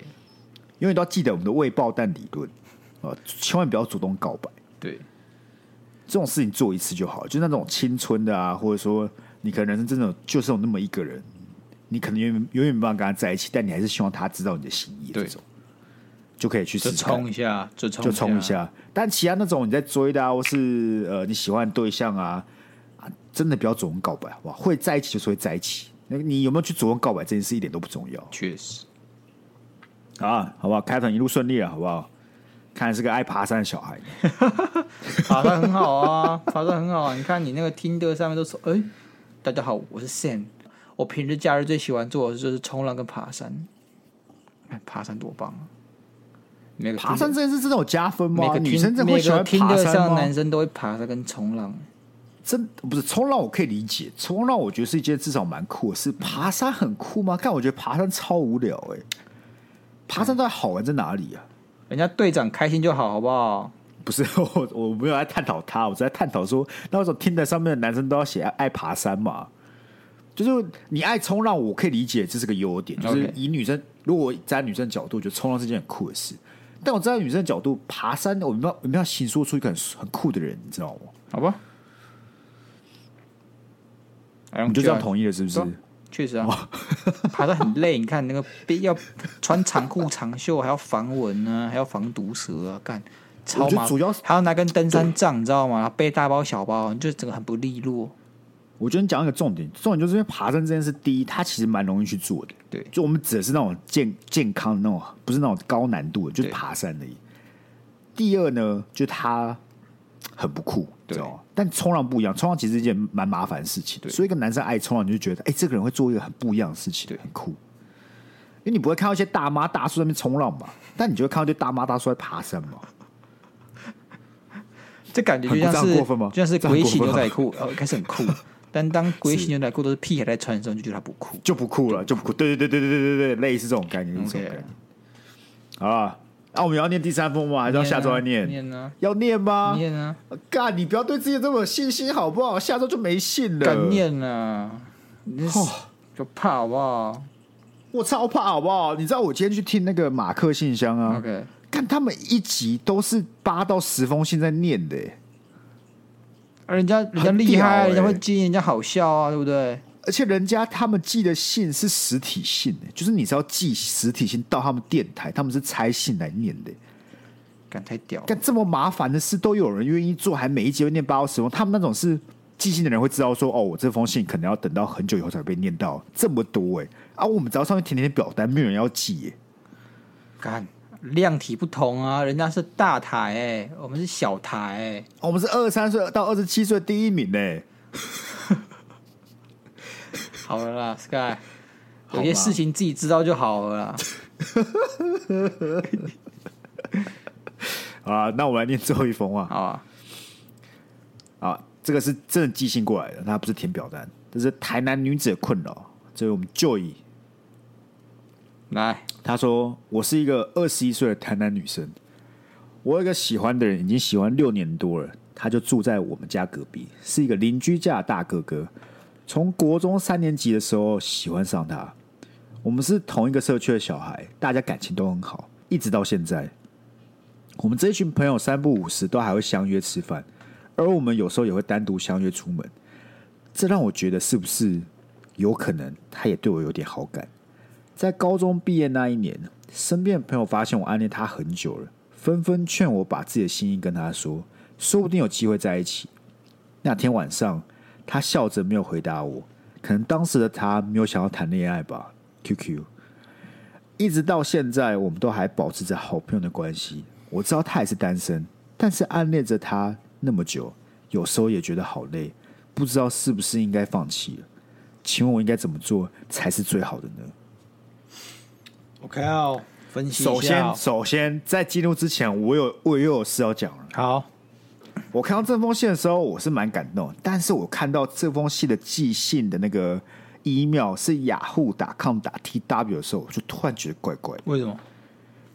因为都要记得我们的未爆弹理论啊，千万不要主动告白。对，这种事情做一次就好了，就那种青春的啊，或者说你可能人生真的就是有那么一个人，你可能永远永远没办法跟他在一起，但你还是希望他知道你的心意，这对种就可以去就试冲一下，就冲就冲一。下。但其他那种你在追的啊，或是呃你喜欢的对象啊，啊真的不要主动告白，好不好？会在一起就是会在一起。那你有没有去主动告白这件事一点都不重要。确实，啊，好不好？开团一路顺利啊，好不好？看来是个爱爬山的小孩。爬山很好啊，爬山很好啊。你看你那个听的上面都说，哎、大家好，我是 Sam。我平日假日最喜欢做的就是冲浪跟爬山。哎爬山多棒啊！每个爬山这件事真的有加分吗？每个女生真的会喜欢听爬山吗男？生都会爬山跟冲浪。真不是冲浪，我可以理解。冲浪我觉得是一件至少蛮酷的事。爬山很酷吗？但我觉得爬山超无聊哎、爬山到底好玩在哪里啊？人家队长开心就好，好不好？不是 我，我没有在探讨他，我是在探讨说，那为什么听的上面的男生都要写爱爬山嘛？就是你爱冲浪，我可以理解，这是个优点。就是以女生，如果站在女生角度，我觉得冲浪是件很酷的事。但我站在女生的角度，爬山，我们要我们要形说出一个很很酷的人，你知道吗？好吧，你就这样同意了，是不是？确实啊，爬山很累。你看那个背要穿长裤长袖，还要防蚊呢，还要防毒蛇啊，干超麻烦。主要还要拿根登山杖，你知道吗？背大包小包，你就整个很不利落。我觉得你讲一个重点，重点就是因为爬山这件事，第一，它其实蛮容易去做的。对，就我们指的是那种健健康的那种，不是那种高难度的，就是爬山而已。第二呢，就它很不酷，对，知道吗？但冲浪不一样，冲浪其实是一件蛮麻烦的事情。对，所以一个男生爱冲浪，你就觉得，哎、欸，这个人会做一个很不一样的事情，对，很酷。因为你不会看到一些大妈大叔在那边冲浪嘛，但你就会看到一些大妈大叔在爬山嘛。这感觉就像是过分吗？就像是鬼洗牛仔裤，哦，开始很酷。但当鬼洗牛仔裤都是屁孩在穿的时候，就觉得它不酷，就不酷了，就不酷。对对对对对对对对，类似这种概念，这种概念。好啊。那、啊、我们要念第三封吗？还是要下周再念？念呢、啊？要念吗？念啊！干，你不要对自己这么有信心好不好？下周就没信了。敢念啊！哦，就怕好不好？我超怕好不好？你知道我今天去听那个马克信箱啊？OK，看他们一集都是八到十封信在念的，而人家人家厉害，人家会接，人家好笑啊，对不对？而且人家他们寄的信是实体信，就是你是要寄实体信到他们电台，他们是拆信来念的，干太屌！干这么麻烦的事都有人愿意做，还每一集会念八到十封。他们那种是寄信的人会知道说，哦，我这封信可能要等到很久以后才被念到，这么多哎！啊，我们只要上面填填表单，没有人要寄哎。干量体不同啊，人家是大台哎，我们是小台哎，我们是二十三岁到二十七岁第一名哎。好了啦，Sky，有些事情自己知道就好了啦。啊，那我们来念最后一封啊。好啊，啊，这个是真的寄信过来的，那不是填表单，这是台南女子的困扰。这是我们 Joy 来，他说：“我是一个二十一岁的台南女生，我有一个喜欢的人，已经喜欢六年多了，他就住在我们家隔壁，是一个邻居家的大哥哥。”从国中三年级的时候喜欢上他，我们是同一个社区的小孩，大家感情都很好，一直到现在。我们这一群朋友三不五时都还会相约吃饭，而我们有时候也会单独相约出门。这让我觉得是不是有可能他也对我有点好感？在高中毕业那一年，身边的朋友发现我暗恋他很久了，纷纷劝我把自己的心意跟他说，说不定有机会在一起。那天晚上。他笑着没有回答我，可能当时的他没有想要谈恋爱吧。QQ，一直到现在，我们都还保持着好朋友的关系。我知道他也是单身，但是暗恋着他那么久，有时候也觉得好累，不知道是不是应该放弃了？请问我应该怎么做才是最好的呢？OK，要分析。首先，首先在进入之前，我有我又有事要讲了。好。我看到这封信的时候，我是蛮感动。但是我看到这封信的寄信的那个 email 是雅虎打 com 打 tw 的时候，我就突然觉得怪怪的。为什么？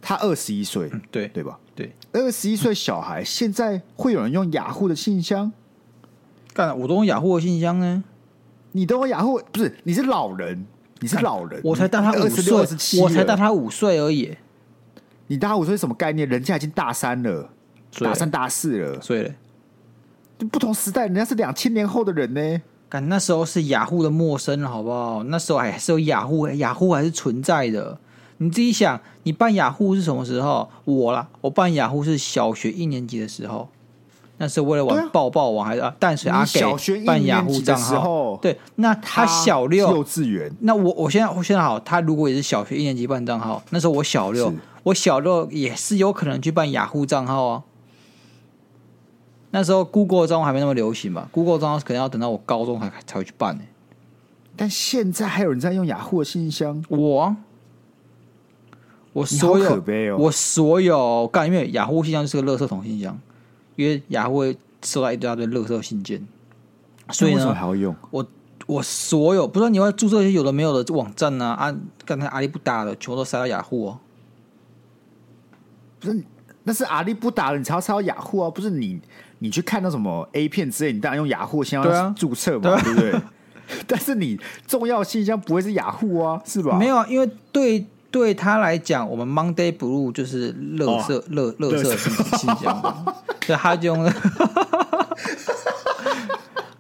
他二十一岁，对对吧？对，二十一岁小孩，现在会有人用雅虎的信箱？干，我都用雅虎的信箱呢。你都用雅虎？不是，你是老人，你是老人，我才大他五岁，我才大他五岁而已。你大他五岁什么概念？人家已经大三了，大三大四了，所以。不同时代，人家是两千年后的人呢。感，那时候是雅虎的陌生了，好不好？那时候还是有雅虎，雅虎还是存在的。你自己想，你办雅虎是什么时候？我啦，我办雅虎是小学一年级的时候，那是为了玩爆爆王，还是啊淡水阿给办雅虎账号？对，那他小六幼稚园。那我我现在我现在好，他如果也是小学一年级办账号，那时候我小六，我小六也是有可能去办雅虎账号啊。那时候 Google 账号还没那么流行吧？Google 账号可能要等到我高中才才会去办呢。但现在还有人在用雅虎的信箱？我，我所有，哦、我所有干，因为雅虎信箱就是个垃圾桶信箱，因为雅虎会收到一大堆垃圾信件，所以呢，还要用？我我所有，不知道你要注册一些有的没有的网站呢？啊，刚才阿里不打的，全部都塞到雅虎哦。不是，那是阿里不打的，你才要塞到雅虎啊？不是你。你去看到什么 A 片之类，你当然用雅虎信箱注册嘛，对，啊、对不对？但是你重要信箱不会是雅虎啊，是吧？没有啊，因为对对他来讲，我们 Monday Blue 就是乐色乐乐色信信箱，所以他就用了。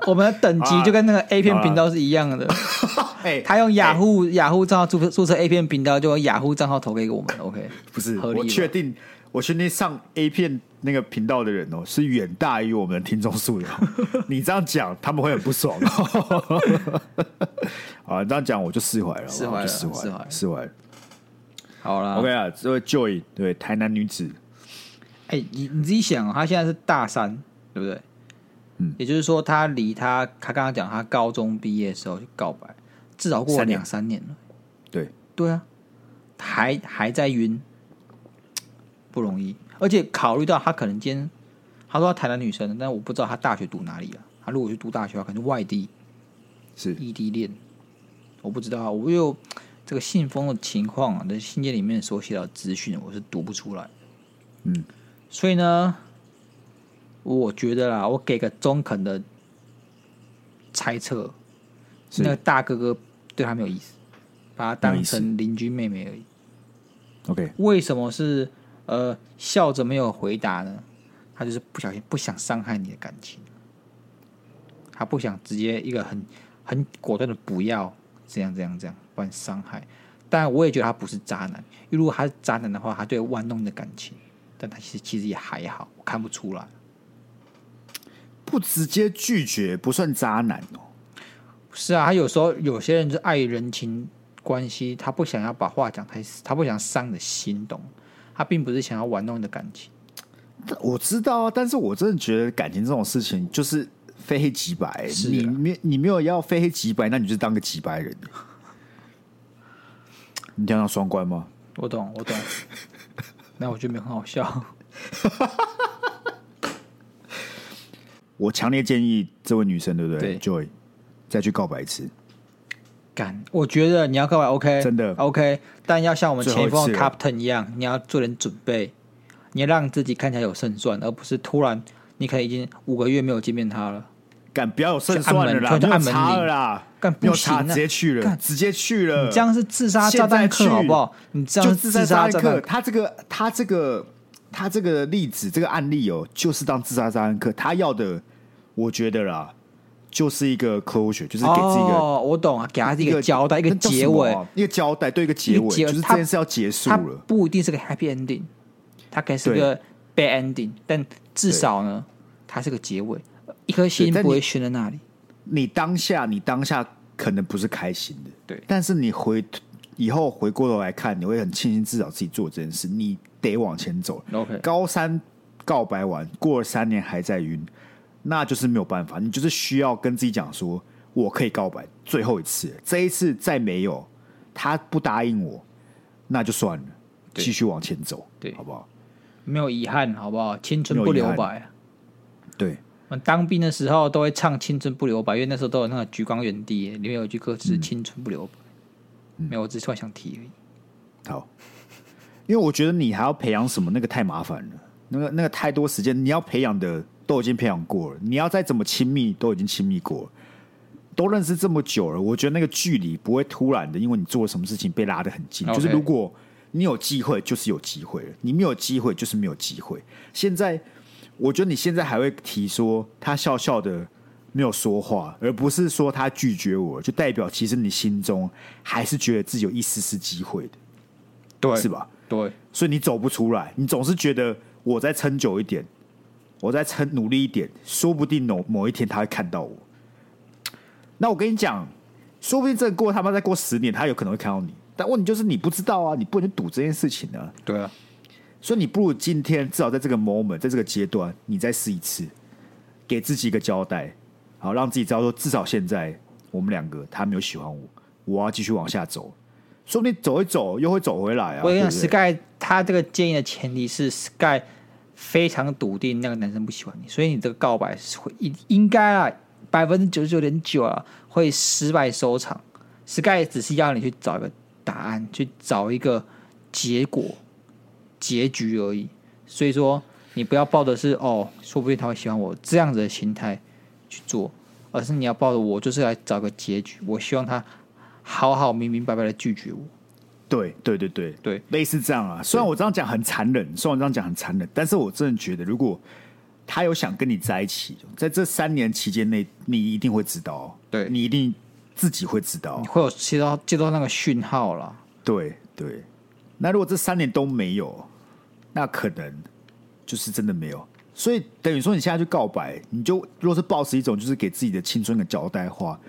我们的等级就跟那个 A 片频道是一样的。他用雅虎雅虎账号注注册 A 片频道，就用雅虎账号投给我们。OK，不是，我确定，我确定上 A 片那个频道的人哦，是远大于我们的听众数量。你这样讲，他们会很不爽。啊，这样讲我就释怀了，释怀了，释怀了，释怀了。好了，OK 啊，这位 Joy 对台南女子，哎、欸，你你自己想啊，她现在是大三，对不对？嗯，也就是说，她离她她刚刚讲她高中毕业的时候就告白，至少过了两三年了。对对啊，还还在晕，不容易。而且考虑到她可能今天，她说她台南女生，但我不知道她大学读哪里啊。她如果去读大学可能外地是异地恋，我不知道啊，我又。这个信封的情况啊，在信件里面所写的资讯，我是读不出来。嗯，所以呢，我觉得啦，我给个中肯的猜测，那个大哥哥对他没有意思，把他当成邻居妹妹而已。OK，为什么是呃笑着没有回答呢？他就是不小心不想伤害你的感情，他不想直接一个很很果断的不要。这样这样这样，不然伤害。但我也觉得他不是渣男，因为如果他是渣男的话，他对玩弄你的感情，但他其实其实也还好，我看不出来。不直接拒绝不算渣男哦。是啊，他有时候有些人就碍于人情关系，他不想要把话讲太死，他不想伤你的心，懂？他并不是想要玩弄你的感情。我知道啊，但是我真的觉得感情这种事情就是。非黑即白，你没你没有要非黑即白，那你就当个即白人。你听到双关吗？我懂，我懂。那我觉得没很好笑。我强烈建议这位女生，对不对，对？Joy，再去告白一次。敢，我觉得你要告白，OK，真的 OK，但要像我们前锋 Captain 一样，你要做点准备，你要让自己看起来有胜算，而不是突然你可能已经五个月没有见面他了。干，不要有胜算了啦，就按门铃啦，干不行、啊，直接去了，直接去了。你这样是自杀炸弹客，好不好？你这样是自杀炸弹客。他这个，他这个，他这个例子，这个案例哦，就是当自杀炸弹客。他要的，我觉得啦，就是一个 closure，就是给自己一个，哦，我懂啊，给他一个交代，一个结尾，一个交代，对一个结尾，就是这件事要结束了。不一定是个 happy ending，它可以是个 bad ending，但至少呢，它是个结尾。一颗心不会悬在那里。你当下，你当下可能不是开心的，对。但是你回以后回过头来看，你会很庆幸至少自己做这件事。你得往前走。OK。高三告白完，过了三年还在晕，那就是没有办法。你就是需要跟自己讲说，我可以告白最后一次，这一次再没有，他不答应我，那就算了，继续往前走，对，好不好？没有遗憾，好不好？青春不留白。对。当兵的时候都会唱《青春不留白》，因为那时候都有那个《橘光原地》，里面有一句歌词“青春不留白”。嗯、没有，我只是突然想提而已。好，因为我觉得你还要培养什么，那个太麻烦了。那个那个太多时间，你要培养的都已经培养过了。你要再怎么亲密，都已经亲密过了。都认识这么久了，我觉得那个距离不会突然的，因为你做了什么事情被拉得很近。就是如果你有机会，就是有机会了；你没有机会，就是没有机会。现在。我觉得你现在还会提说他笑笑的没有说话，而不是说他拒绝我，就代表其实你心中还是觉得自己有一丝丝机会的，对，是吧？对，所以你走不出来，你总是觉得我再撑久一点，我再撑努力一点，说不定某某一天他会看到我。那我跟你讲，说不定这过他妈再过十年，他有可能会看到你。但问题就是你不知道啊，你不能赌这件事情啊。对啊。所以你不如今天至少在这个 moment，在这个阶段，你再试一次，给自己一个交代，好让自己知道说，至少现在我们两个他没有喜欢我，我要继续往下走。说不定走一走又会走回来啊！我跟你讲，Sky 他这个建议的前提是 Sky 非常笃定那个男生不喜欢你，所以你这个告白是会应应该啊百分之九十九点九啊会失败收场。Sky 只是要你去找一个答案，去找一个结果。结局而已，所以说你不要抱的是哦，说不定他会喜欢我这样子的心态去做，而是你要抱着我就是来找个结局，我希望他好好明明白白的拒绝我。对对对对。对，类似这样啊。虽然我这样讲很残忍，虽然我这样讲很残忍，但是我真的觉得，如果他有想跟你在一起，在这三年期间内，你一定会知道，对。你一定自己会知道，你会有接到接到那个讯号了。对对，那如果这三年都没有，那可能就是真的没有。所以等于说，你现在去告白，你就如果是抱持一种就是给自己的青春的交代的话，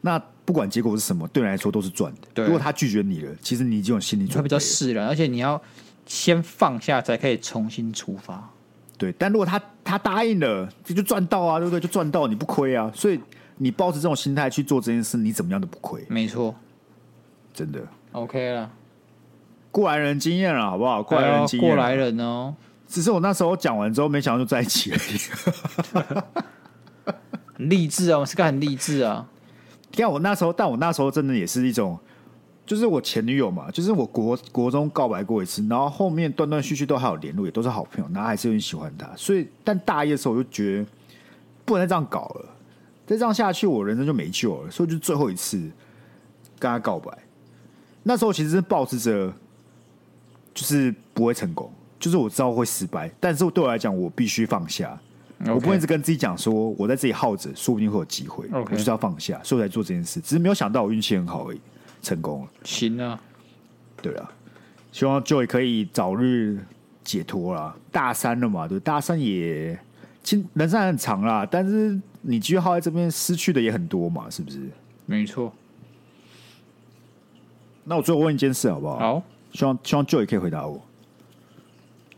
那不管结果是什么，对你来说都是赚的。如果他拒绝你了，其实你已经有心理准备，会比较释然，而且你要先放下，才可以重新出发。对，但如果他他答应了，这就赚到啊，对不对？就赚到，你不亏啊。所以你抱着这种心态去做这件事，你怎么样都不亏。没错，真的 OK 了，过来人经验了，好不好？过来人经验，过来人哦。只是我那时候讲完之后，没想到就在一起而已。很励志啊，我是个很励志啊。你看我那时候，但我那时候真的也是一种，就是我前女友嘛，就是我国国中告白过一次，然后后面断断续续都还有联络，也都是好朋友，然后还是有点喜欢她。所以，但大一的时候我就觉得不能再这样搞了，再这样下去，我人生就没救了。所以，就最后一次跟她告白。那时候其实是抱持着，就是不会成功。就是我知道会失败，但是对我来讲，我必须放下。Okay. 我不会一直跟自己讲说，我在这里耗着，说不定会有机会。Okay. 我就是要放下，所以我才做这件事。只是没有想到我运气很好而已，成功了。行啊，对啊，希望 Joy 可以早日解脱啦。大三了嘛，对，大三也，其实人生还很长啦，但是你继续耗在这边，失去的也很多嘛，是不是？没错。那我最后问一件事好不好？好，希望希望 Joy 可以回答我。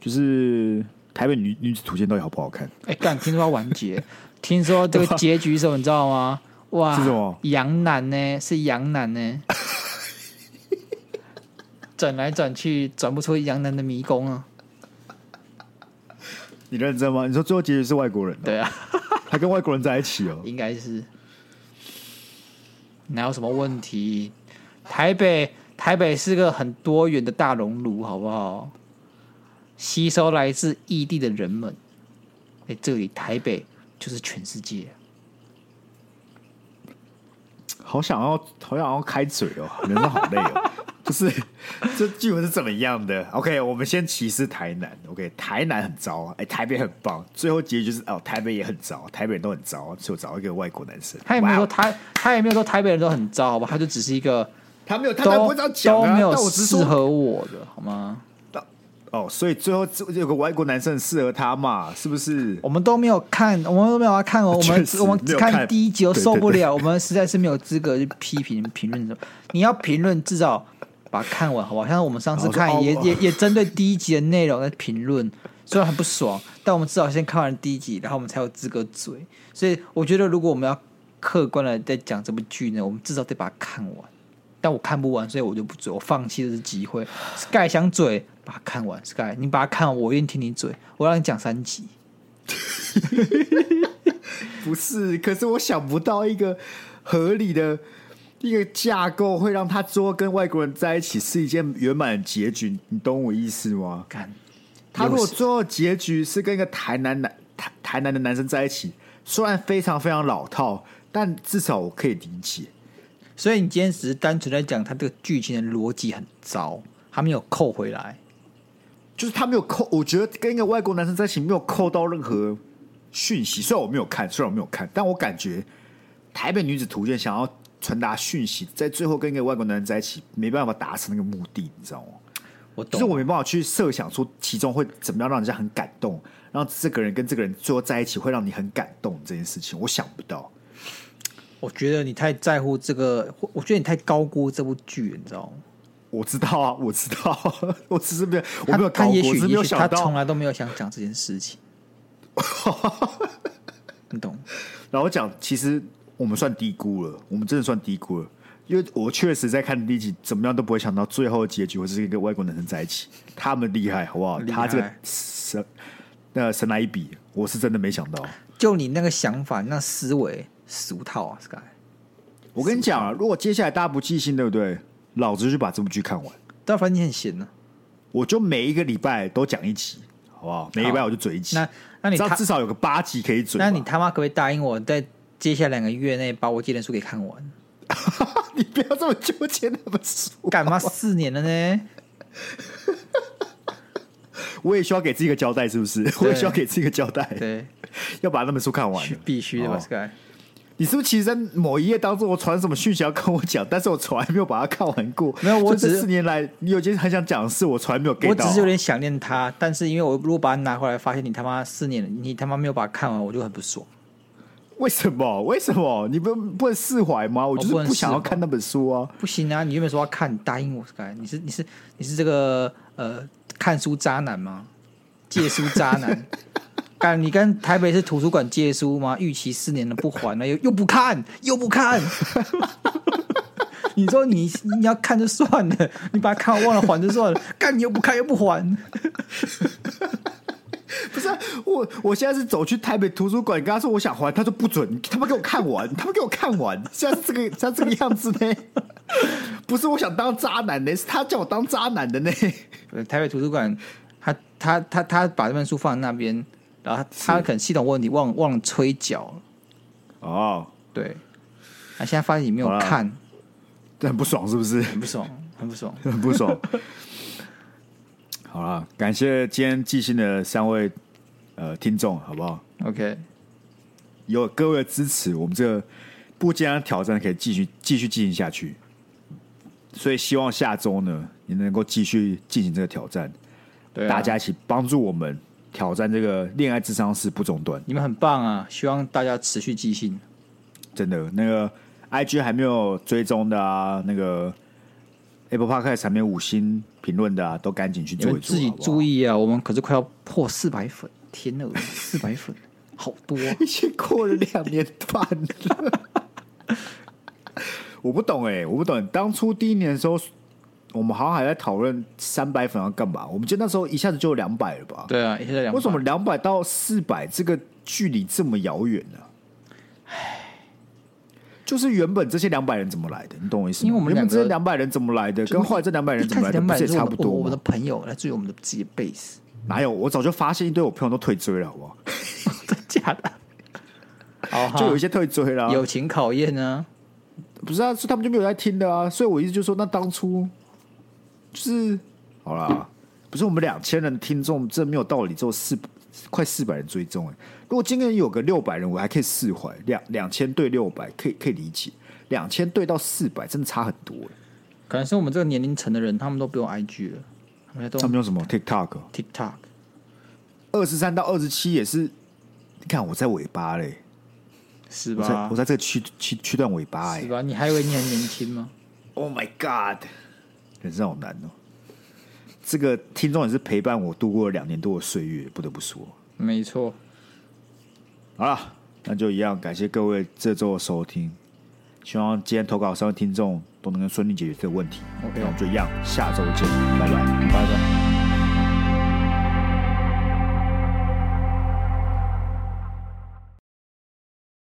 就是台北女女子图鉴到底好不好看？哎、欸，干，听说要完结，听说这个结局是什么，你知道吗？哇，是什么？洋男呢？是洋男呢？转来转去，转不出洋男的迷宫啊！你认真吗？你说最后结局是外国人？对啊，还跟外国人在一起哦？应该是。哪有什么问题？台北，台北是个很多元的大熔炉，好不好？吸收来自异地的人们，哎，这里台北就是全世界。好想要，好想要开嘴哦，人生好累哦。就是这剧本是怎么样的？OK，我们先歧视台南。OK，台南很糟，哎，台北很棒。最后结局就是哦，台北也很糟，台北人都很糟，就找一个外国男生。他也没有说台，他也没有说台北人都很糟，好吧？他就只是一个，他没有，他不会这样讲啊，都没有适合我的，好吗？哦，所以最后有个外国男生很适合他嘛？是不是？我们都没有看，我们都没有要看哦。我们我们只看第一集，我受不了。我们实在是没有资格去批评评论什么。你要评论，至少把它看完，好不好？像我们上次看也，也也 也针对第一集的内容在评论，虽然很不爽，但我们至少先看完第一集，然后我们才有资格嘴。所以我觉得，如果我们要客观的在讲这部剧呢，我们至少得把它看完。但我看不完，所以我就不追，我放弃这机会。Sky 想嘴。把它看完，Sky，你把它看完，我愿意听你嘴，我让你讲三集。不是，可是我想不到一个合理的一个架构，会让他最后跟外国人在一起是一件圆满的结局。你懂我意思吗？他如果最后结局是跟一个台南男台台南的男生在一起，虽然非常非常老套，但至少我可以理解。所以你今天只是单纯在讲他这个剧情的逻辑很糟，他没有扣回来。就是他没有扣，我觉得跟一个外国男生在一起没有扣到任何讯息。虽然我没有看，虽然我没有看，但我感觉《台北女子图鉴》想要传达讯息，在最后跟一个外国男人在一起，没办法达成那个目的，你知道吗？我懂，就是我没办法去设想出其中会怎么样让人家很感动，让这个人跟这个人最后在一起会让你很感动这件事情，我想不到。我觉得你太在乎这个，我觉得你太高估这部剧，你知道吗？我知道啊，我知道，我只是没有，我没有看过，也许没有想到，他从来都没有想讲这件事情，你懂？然后我讲，其实我们算低估了，我们真的算低估了，因为我确实在看第一集，怎么样都不会想到最后的结局会是跟一个外国男生在一起，他们厉害，好不好？他这个神，那神来一笔，我是真的没想到。就你那个想法，那思维俗套啊，Sky。我跟你讲啊，如果接下来大家不记性，对不对？老子就把这部剧看完，但反正你很闲呢、啊，我就每一个礼拜都讲一集，好不好？每一个礼拜我就嘴一集。那那你知道至少有个八集可以嘴。那你他妈可不可以答应我在接下来两个月内把我这本书给看完？你不要这么纠结那本书，干嘛四年了呢？我也需要给自己一个交代，是不是？我也需要给自己一个交代，对，要把那本书看完，必须的吧，Sky。你是不是其实在某一页当中，我传什么讯息要跟我讲，但是我从来没有把它看完过。没有，我只是四年来，你有件很想讲的事，我从来没有给。我只是有点想念他，但是因为我如果把它拿回来，发现你他妈四年，你他妈没有把它看完，我就很不爽。为什么？为什么？你不不能释怀吗？我就是不想要看那本书啊！不行啊！你原本说要看，你答应我，Sky。你是你是你是这个呃看书渣男吗？借书渣男。干，你跟台北市图书馆借书吗？逾期四年了不还了，又又不看，又不看。你说你你要看就算了，你把它看完忘了还就算了。干，你又不看又不还。不是、啊、我，我现在是走去台北图书馆，跟他说我想还，他说不准，他妈给我看完，他妈给我看完。现在是这个，现在这个样子呢？不是我想当渣男呢，是他叫我当渣男的呢。台北图书馆，他他他他把这本书放在那边。然后他，可能系统问题忘忘了催缴了哦，对，啊现在发现你没有看，这很不爽，是不是？很不爽，很不爽，很不爽。好了，感谢今天寄信的三位呃听众，好不好？OK，有各位的支持，我们这个不间断挑战可以继续继续进行下去。所以希望下周呢，你能够继续进行这个挑战，对啊，大家一起帮助我们。挑战这个恋爱智商是不中断，你们很棒啊！希望大家持续寄信。真的，那个 IG 还没有追踪的啊，那个 Apple Podcast 上面五星评论的啊，都赶紧去做一做。自己注意啊，我们可是快要破四百粉，天哪，四百粉，好多，已经过了两年半了。我不懂哎、欸，我不懂，当初第一年的时候。我们好像还在讨论三百粉要干嘛？我们就那时候一下子就有两百了吧？对啊，一下子两百。为什么两百到四百这个距离这么遥远呢？唉，就是原本这些两百人怎么来的？你懂我意思吗？因为我们两个这两百人怎么来的？跟后来这两百人怎么来的？不是也差不多？我们的朋友来追我们的自己的 base，哪有？我早就发现一堆我朋友都退追了，好不好？真假的？哦，就有一些退追了。友情考验呢？不是啊，是他们就没有在听的啊。所以我意思就是说，那当初。就是好啦，不是我们两千人听众，这没有道理，只有四快四百人追踪哎。如果今天有个六百人，我还可以释怀。两两千对六百，可以可以理解。两千对到四百，真的差很多。可能是我们这个年龄层的人，他们都不用 IG 了，他们都他们用什么 TikTok？TikTok 二十三到二十七也是。你看我在尾巴嘞，是吧？我在，我在这个区区区段尾巴哎，是吧？你还以为你很年轻吗？Oh my God！人生好难哦，这个听众也是陪伴我度过了两年多的岁月，不得不说，没错。好了，那就一样，感谢各位这周的收听，希望今天投稿三位听众都能够顺利解决这个问题。OK，那我们就一样，下周见，拜拜，拜拜。